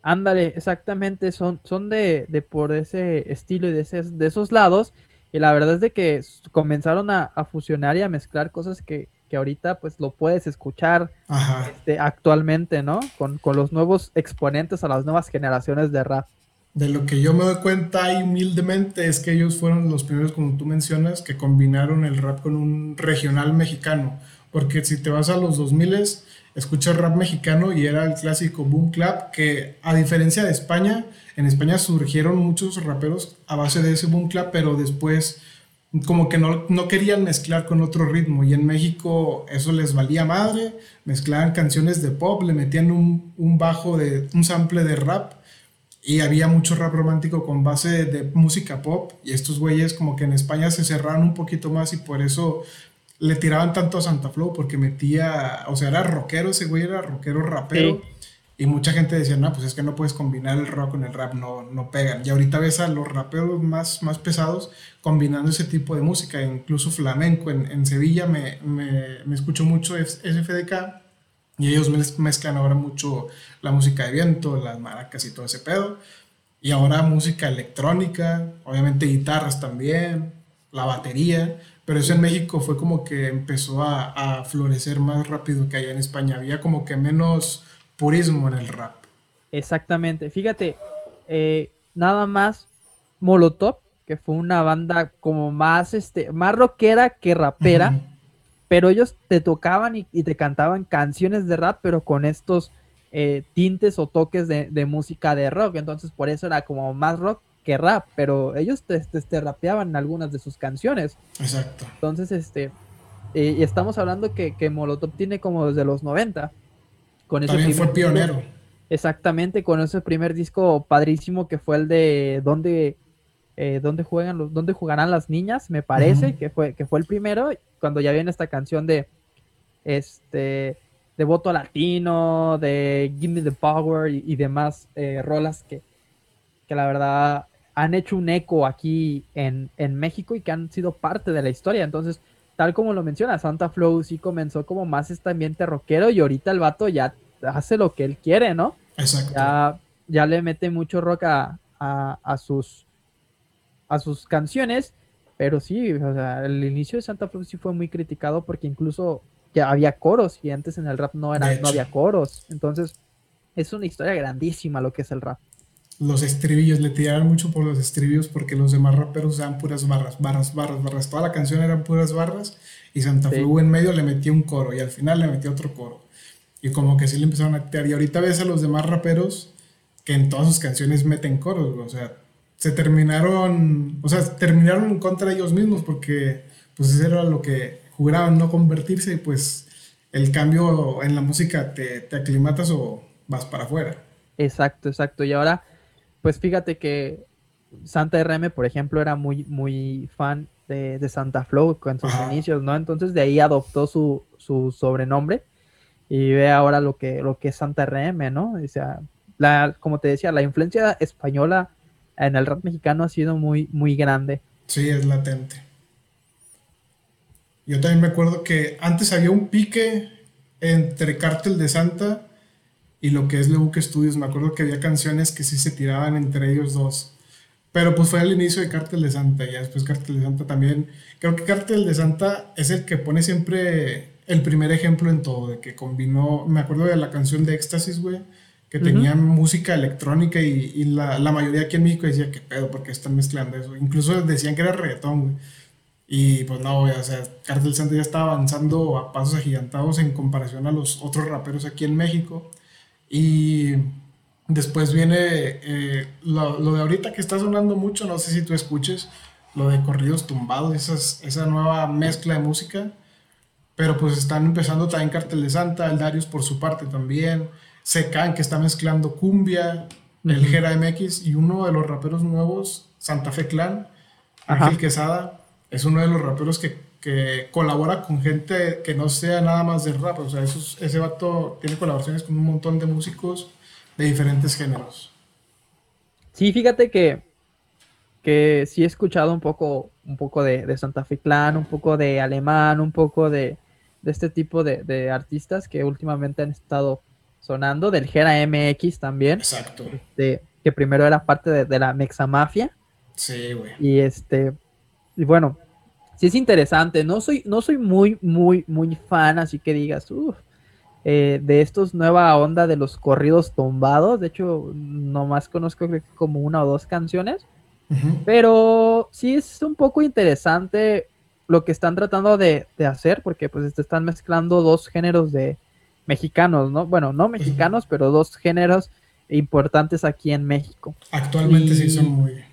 Ándale, exactamente, son, son de, por ese estilo y de, de esos lados. Y la verdad es de que comenzaron a, fusionar y a mezclar cosas que, ahorita pues lo puedes escuchar este, actualmente, ¿no? Con, con los nuevos exponentes a las nuevas generaciones de rap de lo que yo me doy cuenta ahí humildemente es que ellos fueron los primeros, como tú mencionas, que combinaron el rap con un regional mexicano. Porque si te vas a los 2000 escuchas rap mexicano y era el clásico boom clap, que a diferencia de España, en España surgieron muchos raperos a base de ese boom clap, pero después como que no, no querían mezclar con otro ritmo. Y en México eso les valía madre, mezclaban canciones de pop, le metían un, un bajo de un sample de rap y había mucho rap romántico con base de, música pop y estos güeyes como que en España se cerraron un poquito más y por eso le tiraban tanto a Santa Flow porque metía, o sea, era rockero ese güey, era rockero rapero. Y mucha gente decía, no, pues es que no puedes combinar el rock con el rap, no, no pegan. Y ahorita ves a los raperos más, más pesados combinando ese tipo de música, incluso flamenco. En, en Sevilla me, me, me escucho mucho SFDK y ellos mezclan ahora mucho la música de viento, las maracas y todo ese pedo. Y ahora música electrónica, obviamente guitarras también, la batería. Pero eso en México fue como que empezó a, florecer más rápido que allá en España. Había como que menos purismo en el rap. Exactamente. Fíjate, eh, nada más Molotov, que fue una banda como más, este, más rockera que rapera pero ellos te tocaban y, te cantaban canciones de rap, pero con estos eh, tintes o toques de, música de rock. Entonces, por eso era como más rock que rap, pero ellos te, te, rapeaban algunas de sus canciones. Exacto. Entonces, este, eh, y estamos hablando que, que, Molotov tiene como desde los 90. Con ese También fue pionero. exactamente, con ese primer disco padrísimo que fue el de donde eh, ¿dónde, juegan los, ¿Dónde jugarán las niñas? Me parece que, fue, que fue el primero, cuando ya viene esta canción de este de voto latino, de Give Me the Power y, demás eh, rolas que, que la verdad han hecho un eco aquí en, en, México y que han sido parte de la historia. Entonces, tal como lo menciona, Santa Flow sí comenzó como más este ambiente rockero y ahorita el vato ya hace lo que él quiere, ¿no? Exacto. Ya, ya le mete mucho rock a, a sus a sus canciones, pero sí, o sea, el inicio de Santa Cruz sí fue muy criticado porque incluso ya había coros y antes en el rap no, era, no había coros. Entonces, es una historia grandísima lo que es el rap. Los estribillos, le tiraron mucho por los estribillos porque los demás raperos usaban puras barras, barras, barras, barras. Toda la canción eran puras barras y Santa sí. en medio le metía un coro y al final le metía otro coro. Y como que sí le empezaron a tirar. Y ahorita ves a los demás raperos que en todas sus canciones meten coros, o sea, se terminaron, o sea, terminaron en contra de ellos mismos porque pues eso era lo que juraban no convertirse pues el cambio en la música te, te aclimatas o vas para afuera. Exacto, exacto. Y ahora, pues fíjate que Santa RM, por ejemplo, era muy, muy fan de, Santa Flow con sus inicios, ¿no? Entonces de ahí adoptó su, su sobrenombre y ve ahora lo que, lo que es Santa RM, ¿no? O sea, la, como te decía, la influencia española en el rap mexicano ha sido muy, muy grande. Sí, es latente. Yo también me acuerdo que antes había un pique entre Cártel de Santa y lo que es Lebuque Studios. Me acuerdo que había canciones que sí se tiraban entre ellos dos. Pero pues fue al inicio de Cártel de Santa y después Cártel de Santa también. Creo que Cártel de Santa es el que pone siempre el primer ejemplo en todo, de que combinó, me acuerdo de la canción de Éxtasis, güey, que tenía música electrónica y, la, la, mayoría aquí en México decía, ¿qué pedo? porque están mezclando eso? Incluso decían que era reggaetón, güey. Y pues no, o sea, Cártel Santa ya está avanzando a pasos agigantados en comparación a los otros raperos aquí en México. Y después viene eh, lo, lo, de ahorita que está sonando mucho, no sé si tú escuches, lo de corridos tumbados, esas, esa nueva mezcla de música. Pero pues están empezando también Cartel de Santa, el Darius por su parte también, Secan que está mezclando cumbia, el Gera MX y uno de los raperos nuevos, Santa Fe Clan, Ángel Quesada, es uno de los raperos que, que, colabora con gente que no sea nada más de rap, o sea, ese vato tiene colaboraciones con un montón de músicos de diferentes géneros. Sí, fíjate que, que sí he escuchado un poco, un poco de, de Santa Fe Clan, un poco de alemán, un poco de, de este tipo de, artistas que últimamente han estado sonando, del Gera MX también. Exacto. Este, que primero era parte de, la Mexa Mafia. Sí, güey. Y este, y bueno, sí es interesante. No soy, no soy muy, muy, muy fan, así que digas, uff, eh, de estos nueva onda de los corridos tumbados. De hecho, nomás conozco como una o dos canciones. Pero sí es un poco interesante lo que están tratando de, hacer, porque pues están mezclando dos géneros de mexicanos, ¿no? Bueno, no mexicanos, pero dos géneros importantes aquí en México. Actualmente sí son muy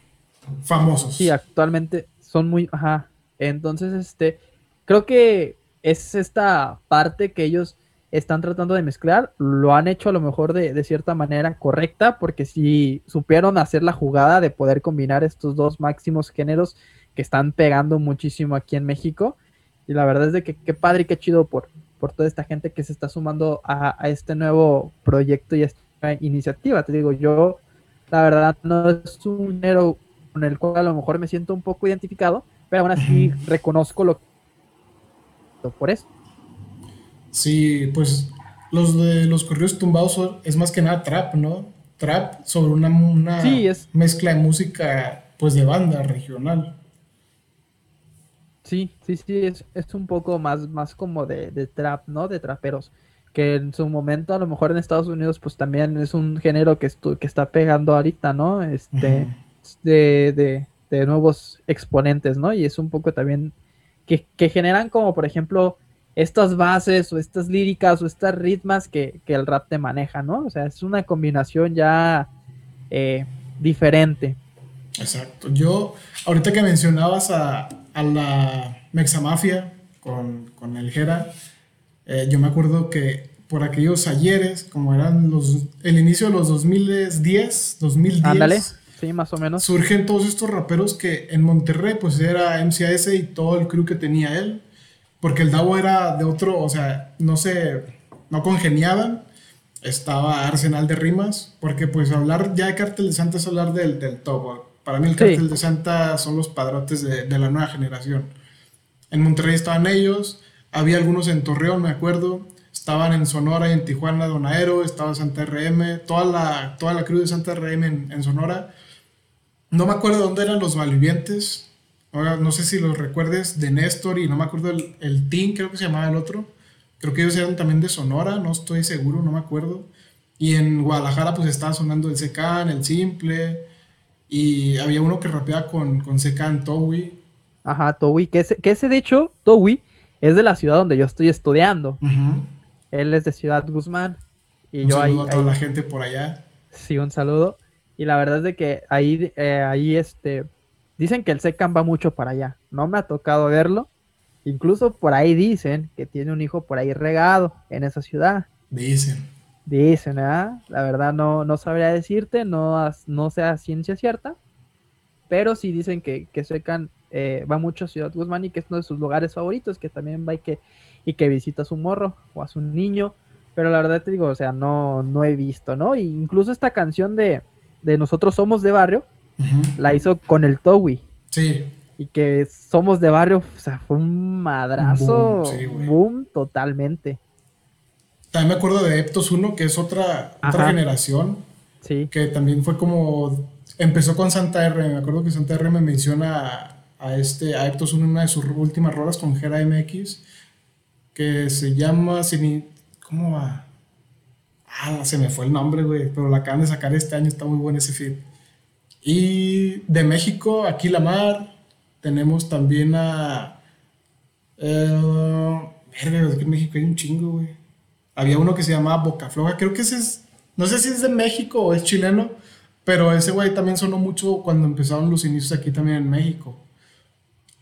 famosos. Sí, actualmente son muy, ajá. Entonces, este, creo que es esta parte que ellos están tratando de mezclar, lo han hecho a lo mejor de, de, cierta manera correcta, porque si supieron hacer la jugada de poder combinar estos dos máximos géneros que están pegando muchísimo aquí en México. Y la verdad es de que qué padre y qué chido por, por toda esta gente que se está sumando a, este nuevo proyecto y a esta iniciativa. Te digo, yo la verdad no es un género con el cual a lo mejor me siento un poco identificado, pero aún así reconozco lo que por eso. Sí, pues los de los corridos tumbados es más que nada trap, ¿no? Trap sobre una, una mezcla de música pues de banda regional. Sí, sí, sí, es, es un poco más, más como de, trap, ¿no? De traperos. Que en su momento, a lo mejor en Estados Unidos, pues también es un género que, que está pegando ahorita, ¿no? Este, de, nuevos exponentes, ¿no? Y es un poco también que, generan como, por ejemplo, estas bases o estas líricas o estas ritmas que, el rap te maneja, ¿no? O sea, es una combinación ya eh, diferente. Exacto. Yo, ahorita que mencionabas a, a la Mexamafia con, con el Jera, eh, yo me acuerdo que por aquellos ayeres, como eran los, el inicio de los 2010, 2010. Ándale, sí, más o menos. Surgen todos estos raperos que en Monterrey, pues era MCAS y todo el crew que tenía él. Porque el Davo era de otro, o sea, no se, no congeniaban. Estaba Arsenal de Rimas, porque pues hablar ya de Cartel de Santa es hablar del, del top. Para mí el cartel de Santa son los padrotes de, la nueva generación. En Monterrey estaban ellos, había algunos en Torreón, me acuerdo, estaban en Sonora y en Tijuana Donaero, estaba Santa RM, toda la, toda la cruz de Santa RM en, Sonora. No me acuerdo dónde eran los malvivientes, ahora no sé si los recuerdes, de Néstor y no me acuerdo el, el Team, creo que se llamaba el otro. Creo que ellos eran también de Sonora, no estoy seguro, no me acuerdo. Y en Guadalajara pues estaba sonando el Secan, el Simple, y había uno que rapeaba con, con Secan Towi. Ajá, Towi, que ese, que ese de hecho, Towi, es de la ciudad donde yo estoy estudiando. Él es de Ciudad Guzmán. Y un yo saludo a toda la gente por allá. Sí, un saludo. Y la verdad es de que ahí, eh, ahí este, dicen que el Secan va mucho para allá. No me ha tocado verlo. Incluso por ahí dicen que tiene un hijo por ahí regado en esa ciudad. Dicen. Dicen, ¿verdad? La verdad no, no sabría decirte, no, no sea ciencia cierta, pero sí dicen que, que Secan eh, va mucho a Ciudad Guzmán y que es uno de sus lugares favoritos, que también va y que, y que visita a su morro o a su niño. Pero la verdad te digo, o sea, no, no he visto, ¿no? Y incluso esta canción de, de Nosotros Somos de Barrio la hizo con el Towi. Sí, Y que somos de barrio, o sea, fue un madrazo. Boom, sí, güey. boom, totalmente. también me acuerdo de Eptos 1, que es otra, otra generación, Sí. que también fue como, empezó con Santa R, me acuerdo que Santa R me menciona a, este, a Eptos 1 en una de sus últimas rolas con Gera MX, que se llama, ¿cómo va? Ah, se me fue el nombre, güey, pero la acaban de sacar este año, está muy bueno ese feed. Y de México, aquí la mar, tenemos también a... Eh, verga, aquí en México hay un chingo, güey. Había uno que se llamaba Boca Floja, creo que ese es, no sé si es de México o es chileno, pero ese güey también sonó mucho cuando empezaron los inicios aquí también en México.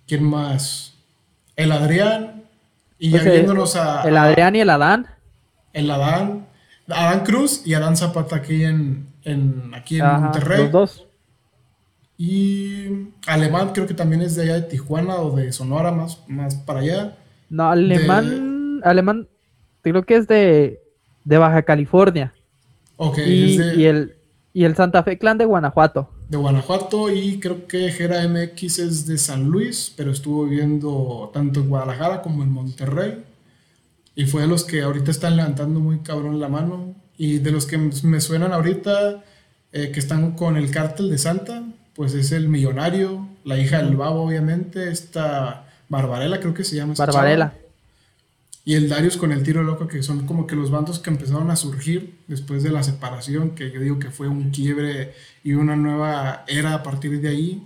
¿Quién más? El Adrián. Y ya Pues, viéndonos a... El Adrián y el Adán. el Adán, Adán Cruz y Adán Zapata aquí en, en- aquí en Ajá, Monterrey. los dos. Y Alemán creo que también es de allá de Tijuana o de Sonora, más, más para allá. No, alemán, alemán, creo que es de, de Baja California. Ok, y, es de, y el, y el Santa Fe Clan de Guanajuato. de Guanajuato y creo que Gera MX es de San Luis, pero estuvo viviendo tanto en Guadalajara como en Monterrey. Y fue de los que ahorita están levantando muy cabrón la mano. Y de los que me suenan ahorita, eh, que están con el cártel de Santa, pues es el millonario, la hija del babo, obviamente, esta Barbarella, creo que se llama. chava. Y el Darius con el tiro loco, que son como que los bandos que empezaron a surgir después de la separación, que yo digo que fue un quiebre y una nueva era a partir de ahí.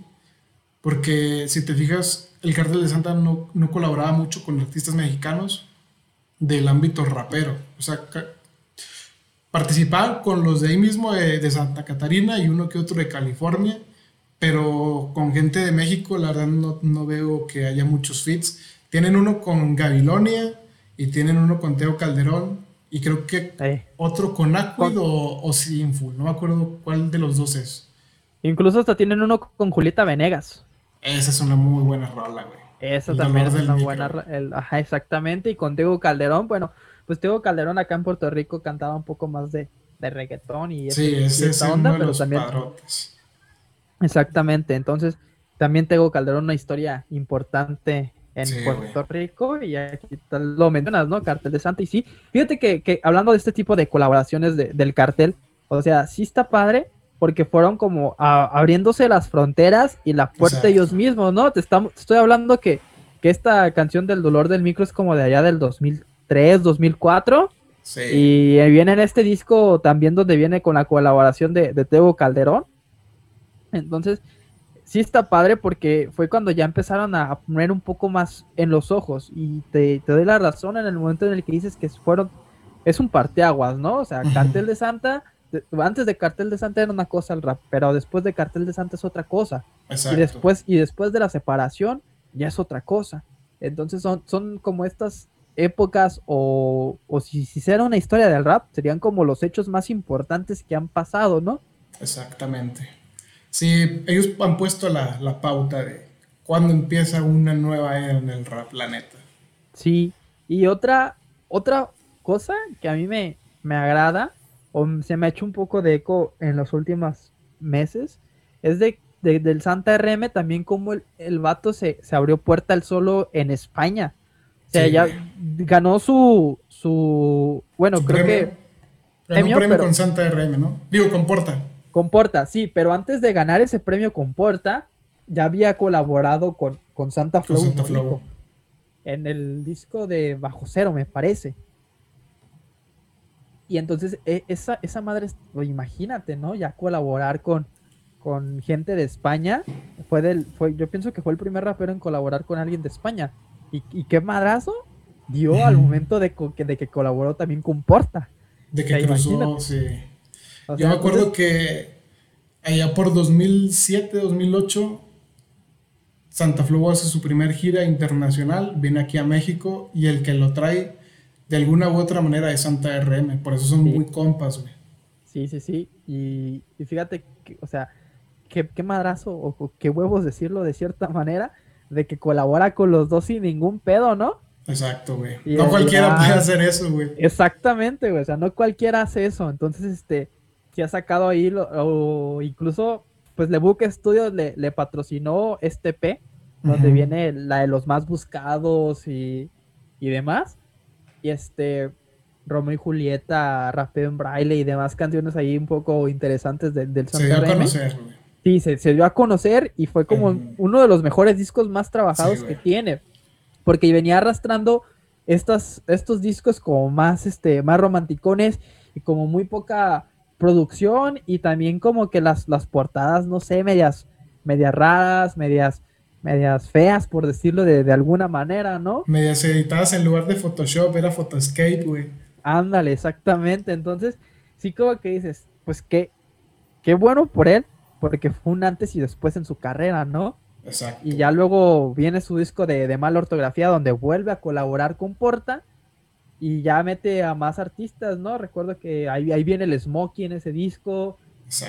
Porque si te fijas, el Cártel de Santa no, no colaboraba mucho con artistas mexicanos del ámbito rapero. O sea, participaban con los de ahí mismo de, de Santa Catarina y uno que otro de California, pero con gente de México, la verdad no, no veo que haya muchos fits. Tienen uno con Gabilonia y tienen uno con Teo Calderón y creo que otro con Aquid o, o Sinful, no me acuerdo cuál de los dos es. Incluso hasta tienen uno con Julieta Venegas. Esa es una muy buena rola, güey. Esa El también es una micro. buena. el- ajá, exactamente. Y con Tego Calderón, bueno, pues Tego Calderón acá en Puerto Rico cantaba un poco más de, de reggaetón y, Sí, ese- y ese es esta uno onda, pero también. Exactamente. Entonces, también Tego Calderón, una historia importante en Sí, Puerto Rico. Y aquí lo mencionas, ¿no? Cartel de Santa. Y sí, fíjate que, que hablando de este tipo de colaboraciones de- del cartel, o sea, sí está padre. Porque fueron como a- abriéndose las fronteras y la puerta Exacto. ellos mismos, ¿no? Te, estamos, te estoy hablando que, que esta canción del dolor del micro es como de allá del 2003, 2004. Sí. Y viene en este disco también donde viene con la colaboración de, de Tego Calderón. Entonces, sí está padre porque fue cuando ya empezaron a poner un poco más en los ojos. Y te, te doy la razón en el momento en el que dices que fueron. Es un parteaguas, ¿no? O sea. Cartel de Santa. Antes de Cartel de Santa era una cosa el rap, pero después de Cartel de Santa es otra cosa. Exacto. Y después, y después de la separación, ya es otra cosa. Entonces son, son como estas épocas, o, o si, si hiciera una historia del rap, serían como los hechos más importantes que han pasado, ¿no? Exactamente. Sí, ellos han puesto la, la pauta de cuándo empieza una nueva era en el rap, la neta. Sí. Y otra, otra cosa que a mí me, me agrada, o se me ha hecho un poco de eco en los últimos meses, es de, de- del Santa RM también como el, el vato se, se abrió puerta al solo en España. O sea, Sí, ya ganó su, su, bueno, Su creo premio. que Ganó premio, un premio pero- con Santa RM, ¿no? Digo, con Porta. con Porta, sí, pero antes de ganar ese premio con Porta, ya había colaborado con, con Santa Con Flow. en el disco de Bajo Cero, me parece. Y entonces e- esa, esa madre, es- pues, imagínate, ¿no? Ya colaborar con, con gente de España. Fue del, fue, yo pienso que fue el primer rapero en colaborar con alguien de España. Y, y qué madrazo dio al momento de, de que colaboró también con Porta. De que O sea, cruzó, imagínate. sí. O Yo me acuerdo entonces- que allá por 2007, 2008, Santa Flow hace su primer gira internacional, viene aquí a México y el que lo trae de alguna u otra manera es Santa RM, por eso son Sí. muy compas, güey. Sí, sí, sí. Y, y fíjate, que, o sea, qué, qué madrazo o, o qué huevos decirlo de cierta manera, de que colabora con los dos sin ningún pedo, ¿no? Exacto, güey. No cualquiera puede hacer eso, güey. Exactamente, güey. O sea, no cualquiera hace eso. Entonces, este, si ha sacado ahí, o incluso, pues Book Studios le, le patrocinó este P, donde viene la de los más buscados y, y demás. Y este, Romeo y Julieta, Rapeo en Braille y demás canciones ahí un poco interesantes del Santa Se dio a conocer. Sí, se, dio a conocer y fue como uno de los mejores discos más trabajados que tiene porque venía arrastrando estas, estos discos como más, este, más romanticones y como muy poca producción y también como que las, las portadas, no sé, medias, medias raras, medias, medias feas, por decirlo de, alguna manera, ¿no? Medias editadas en lugar de Photoshop, era Photoscape, güey. Ándale, exactamente. Entonces, sí como que dices, pues qué, qué bueno por él, porque fue un antes y después en su carrera, ¿no? Y ya luego viene su disco de, de mala ortografía donde vuelve a colaborar con Porta y ya mete a más artistas, ¿no? Recuerdo que ahí, ahí viene el Smokey en ese disco,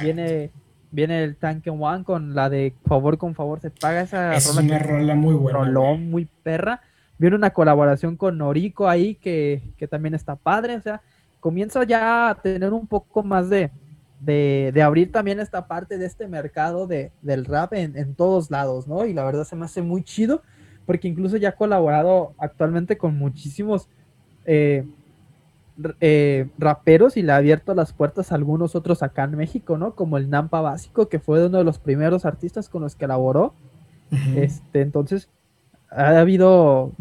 viene viene el Tank One con la de Favor con Favor se paga esa es una rola muy buena. Rolón, muy perra. Viene una colaboración con Noriko ahí que, que también está padre, o sea, comienza ya a tener un poco más de, de, abrir también esta parte de este mercado de, del rap en, todos lados, ¿no? Y la verdad se me hace muy chido porque incluso ya ha colaborado actualmente con muchísimos eh, eh, raperos y le ha abierto las puertas a algunos otros acá en México, ¿no? Como el Nampa Básico, que fue uno de los primeros artistas con los que elaboró. este, entonces, ha habido,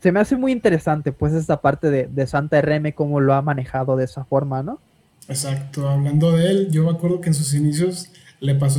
se me hace muy interesante pues esta parte de, de Santa RM, cómo lo ha manejado de esa forma, ¿no? Exacto, hablando de él, yo me acuerdo que en sus inicios le pasó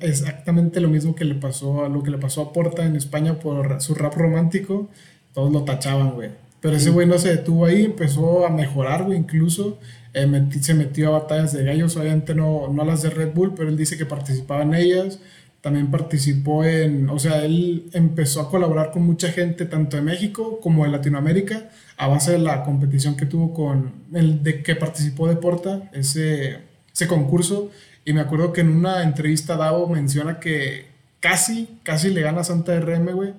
exactamente lo mismo que le pasó a lo que le pasó a Porta en España por su rap romántico, todos lo tachaban, güey. Pero ese güey no se detuvo ahí, empezó a mejorar, güey, incluso eh, se metió a batallas de gallos, obviamente no, no a las de Red Bull, pero él dice que participaba en ellas, también participó en, o sea, él empezó a colaborar con mucha gente, tanto de México como de Latinoamérica, a base de la competición que tuvo con el de que participó de Porta, ese, ese concurso. Y me acuerdo que en una entrevista Davo menciona que casi, casi le gana a Santa RM, güey,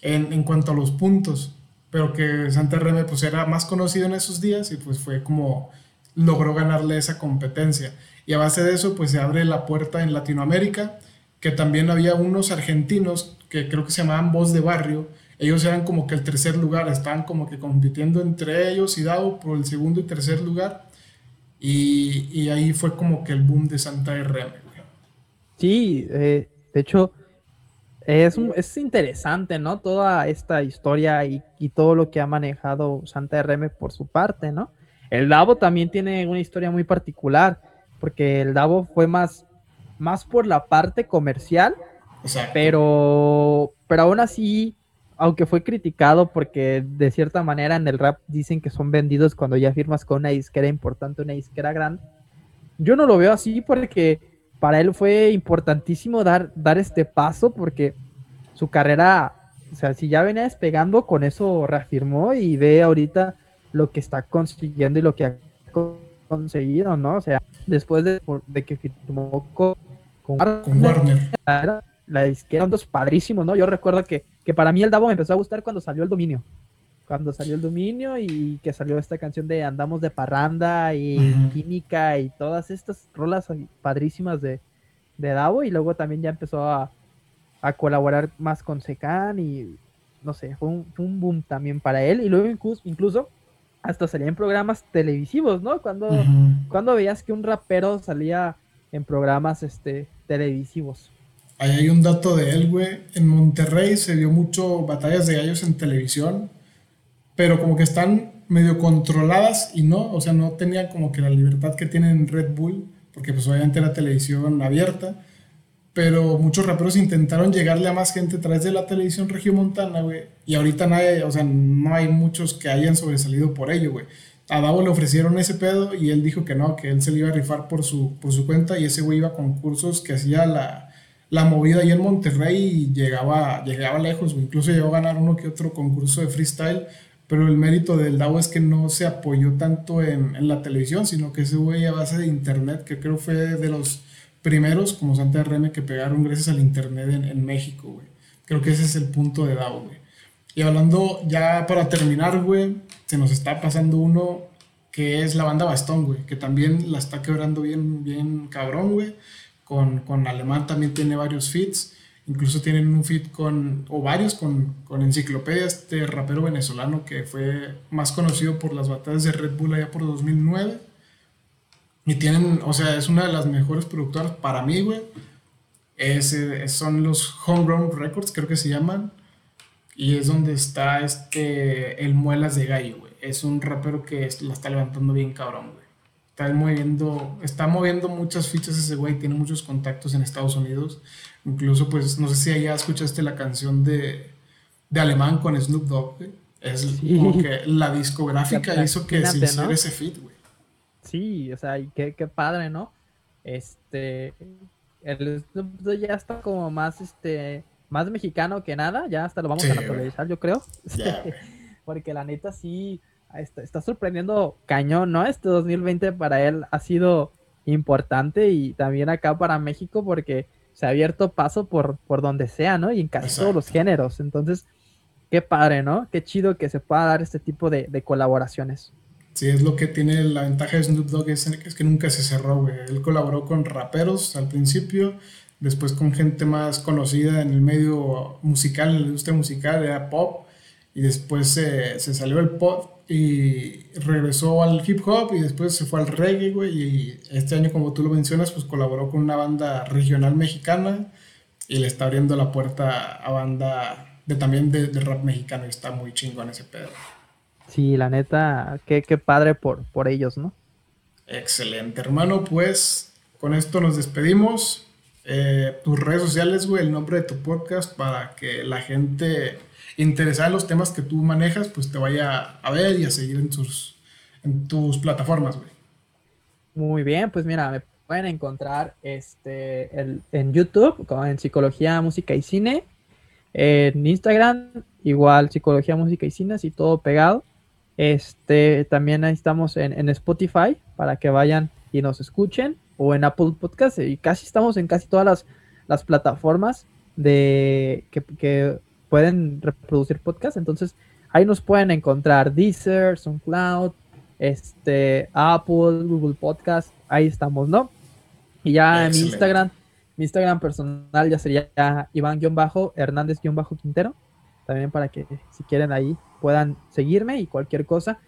en, en, cuanto a los puntos. Pero que Santa RM pues era más conocido en esos días y pues fue como logró ganarle esa competencia. Y a base de eso pues se abre la puerta en Latinoamérica, que también había unos argentinos que creo que se llamaban Voz de Barrio, ellos eran como que el tercer lugar, estaban como que compitiendo entre ellos y Dao por el segundo y tercer lugar. Y, y ahí fue como que el boom de Santa RM. Sí, eh, de hecho, es, es, interesante, ¿no? Toda esta historia y, y, todo lo que ha manejado Santa RM por su parte, ¿no? El Davo también tiene una historia muy particular, porque el Davo fue más, más por la parte comercial, pero, pero aún así aunque fue criticado porque de cierta manera en el rap dicen que son vendidos cuando ya firmas con una disquera importante, una disquera grande. Yo no lo veo así porque para él fue importantísimo dar, dar este paso porque su carrera, o sea, si ya venía despegando, con eso reafirmó y ve ahorita lo que está consiguiendo y lo que ha conseguido, ¿no? O sea, después de, que firmó con, con Warner, la disquera, dos padrísimos, ¿no? Yo recuerdo que que para mí el Davo me empezó a gustar cuando salió el dominio. Cuando salió el dominio y que salió esta canción de Andamos de Parranda y Química y todas estas rolas padrísimas de, de Davo. Y luego también ya empezó a, colaborar más con Secan y no sé, fue un, boom también para él. Y luego incluso, hasta salía en programas televisivos, ¿no? Cuando, cuando veías que un rapero salía en programas este, televisivos. Ahí hay un dato de él, güey. En Monterrey se dio mucho batallas de gallos en televisión, pero como que están medio controladas y no, o sea, no tenían como que la libertad que tienen Red Bull, porque pues obviamente era televisión abierta, pero muchos raperos intentaron llegarle a más gente a través de la televisión regiomontana, güey, y ahorita nadie, o sea, no hay muchos que hayan sobresalido por ello, güey. A Davo le ofrecieron ese pedo y él dijo que no, que él se le iba a rifar por su, por su cuenta y ese güey iba a concursos que hacía la la movida ahí en Monterrey llegaba, llegaba lejos, incluso llegó a ganar uno que otro concurso de freestyle, pero el mérito del DAO es que no se apoyó tanto en, la televisión, sino que se güey a base de internet, que creo fue de los primeros, como Santa RM, que pegaron gracias al internet en, México, güey. Creo que ese es el punto de DAO, güey. Y hablando ya para terminar, güey, se nos está pasando uno que es la banda Bastón, güey, que también la está quebrando bien, bien cabrón, güey. Con, con Alemán también tiene varios feats. Incluso tienen un feat con, o varios con, con Enciclopedia, este rapero venezolano que fue más conocido por las batallas de Red Bull allá por 2009. Y tienen, o sea, es una de las mejores productoras para mí, güey. Es, son los Homegrown Records, creo que se llaman. Y es donde está este, el Muelas de Gallo, güey. Es un rapero que la está levantando bien cabrón, güey. Está moviendo, está moviendo muchas fichas ese güey, tiene muchos contactos en Estados Unidos. Incluso, pues, no sé si allá escuchaste la canción de, de Alemán con Snoop Dogg, Es como que la discográfica hizo que se hiciera ese fit, güey. Sí, o sea, y qué, qué padre, ¿no? Este, el Snoop Dogg ya está como más, este, más mexicano que nada, ya hasta lo vamos a naturalizar, yo creo. Porque la neta sí, está, está, sorprendiendo cañón, ¿no? Este 2020 para él ha sido importante y también acá para México porque se ha abierto paso por, por donde sea, ¿no? Y en casi todos los géneros. Entonces, qué padre, ¿no? Qué chido que se pueda dar este tipo de, colaboraciones. Sí, es lo que tiene la ventaja de Snoop Dogg, es, que nunca se cerró, güey. Él colaboró con raperos al principio, después con gente más conocida en el medio musical, en la industria musical, era pop, y después se, se salió el pop y regresó al hip hop y después se fue al reggae, güey. Y este año, como tú lo mencionas, pues colaboró con una banda regional mexicana y le está abriendo la puerta a banda de también de, rap mexicano y está muy chingón ese pedo. Sí, la neta, qué, qué padre por, por ellos, ¿no? Excelente, hermano. Pues con esto nos despedimos. Eh, tus redes sociales, güey, el nombre de tu podcast para que la gente interesada en los temas que tú manejas, pues te vaya a ver y a seguir en tus, en tus plataformas. Muy bien, pues mira, me pueden encontrar este, en YouTube en Psicología, Música y Cine. En Instagram, igual Psicología, Música y Cine, así todo pegado. Este, también ahí estamos en, Spotify para que vayan y nos escuchen. O en Apple Podcast. Y casi estamos en casi todas las, las plataformas de que, que pueden reproducir podcast. Entonces, ahí nos pueden encontrar Deezer, SoundCloud, este, Apple, Google Podcast. Ahí estamos, ¿no? Y ya en mi Instagram, mi Instagram personal ya sería Iván-Hernández-Quintero. También para que si quieren ahí puedan seguirme y cualquier cosa,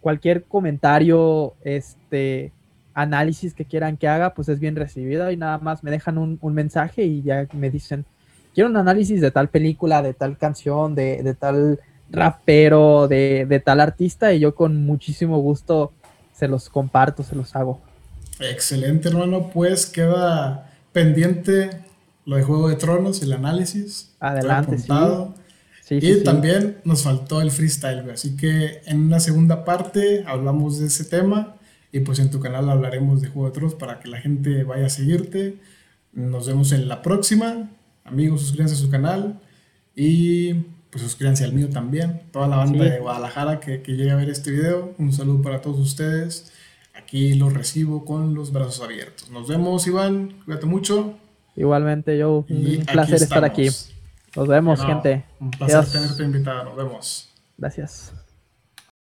cualquier comentario, este análisis que quieran que haga, pues es bien recibido y nada más me dejan un, un mensaje y ya me dicen quiero un análisis de tal película, de tal canción, de, tal rapero, de, tal artista, y yo con muchísimo gusto se los comparto, se los hago. Excelente, hermano. Pues queda pendiente lo de Juego de Tronos, el análisis. Adelante, sí. y también nos faltó el freestyle, Así que en una segunda parte hablamos de ese tema. Y pues en tu canal hablaremos de Juego de Tronos para que la gente vaya a seguirte. Nos vemos en la próxima. Amigos, suscríbanse a su canal y pues suscríbanse al mío también. Toda la banda de Guadalajara que, que llegue a ver este video, un saludo para todos ustedes. Aquí los recibo con los brazos abiertos. Nos vemos, Iván. Cuídate mucho. Igualmente, yo. Un placer estar aquí. Nos vemos, gente. Un placer tenerte invitado. Nos vemos. Gracias.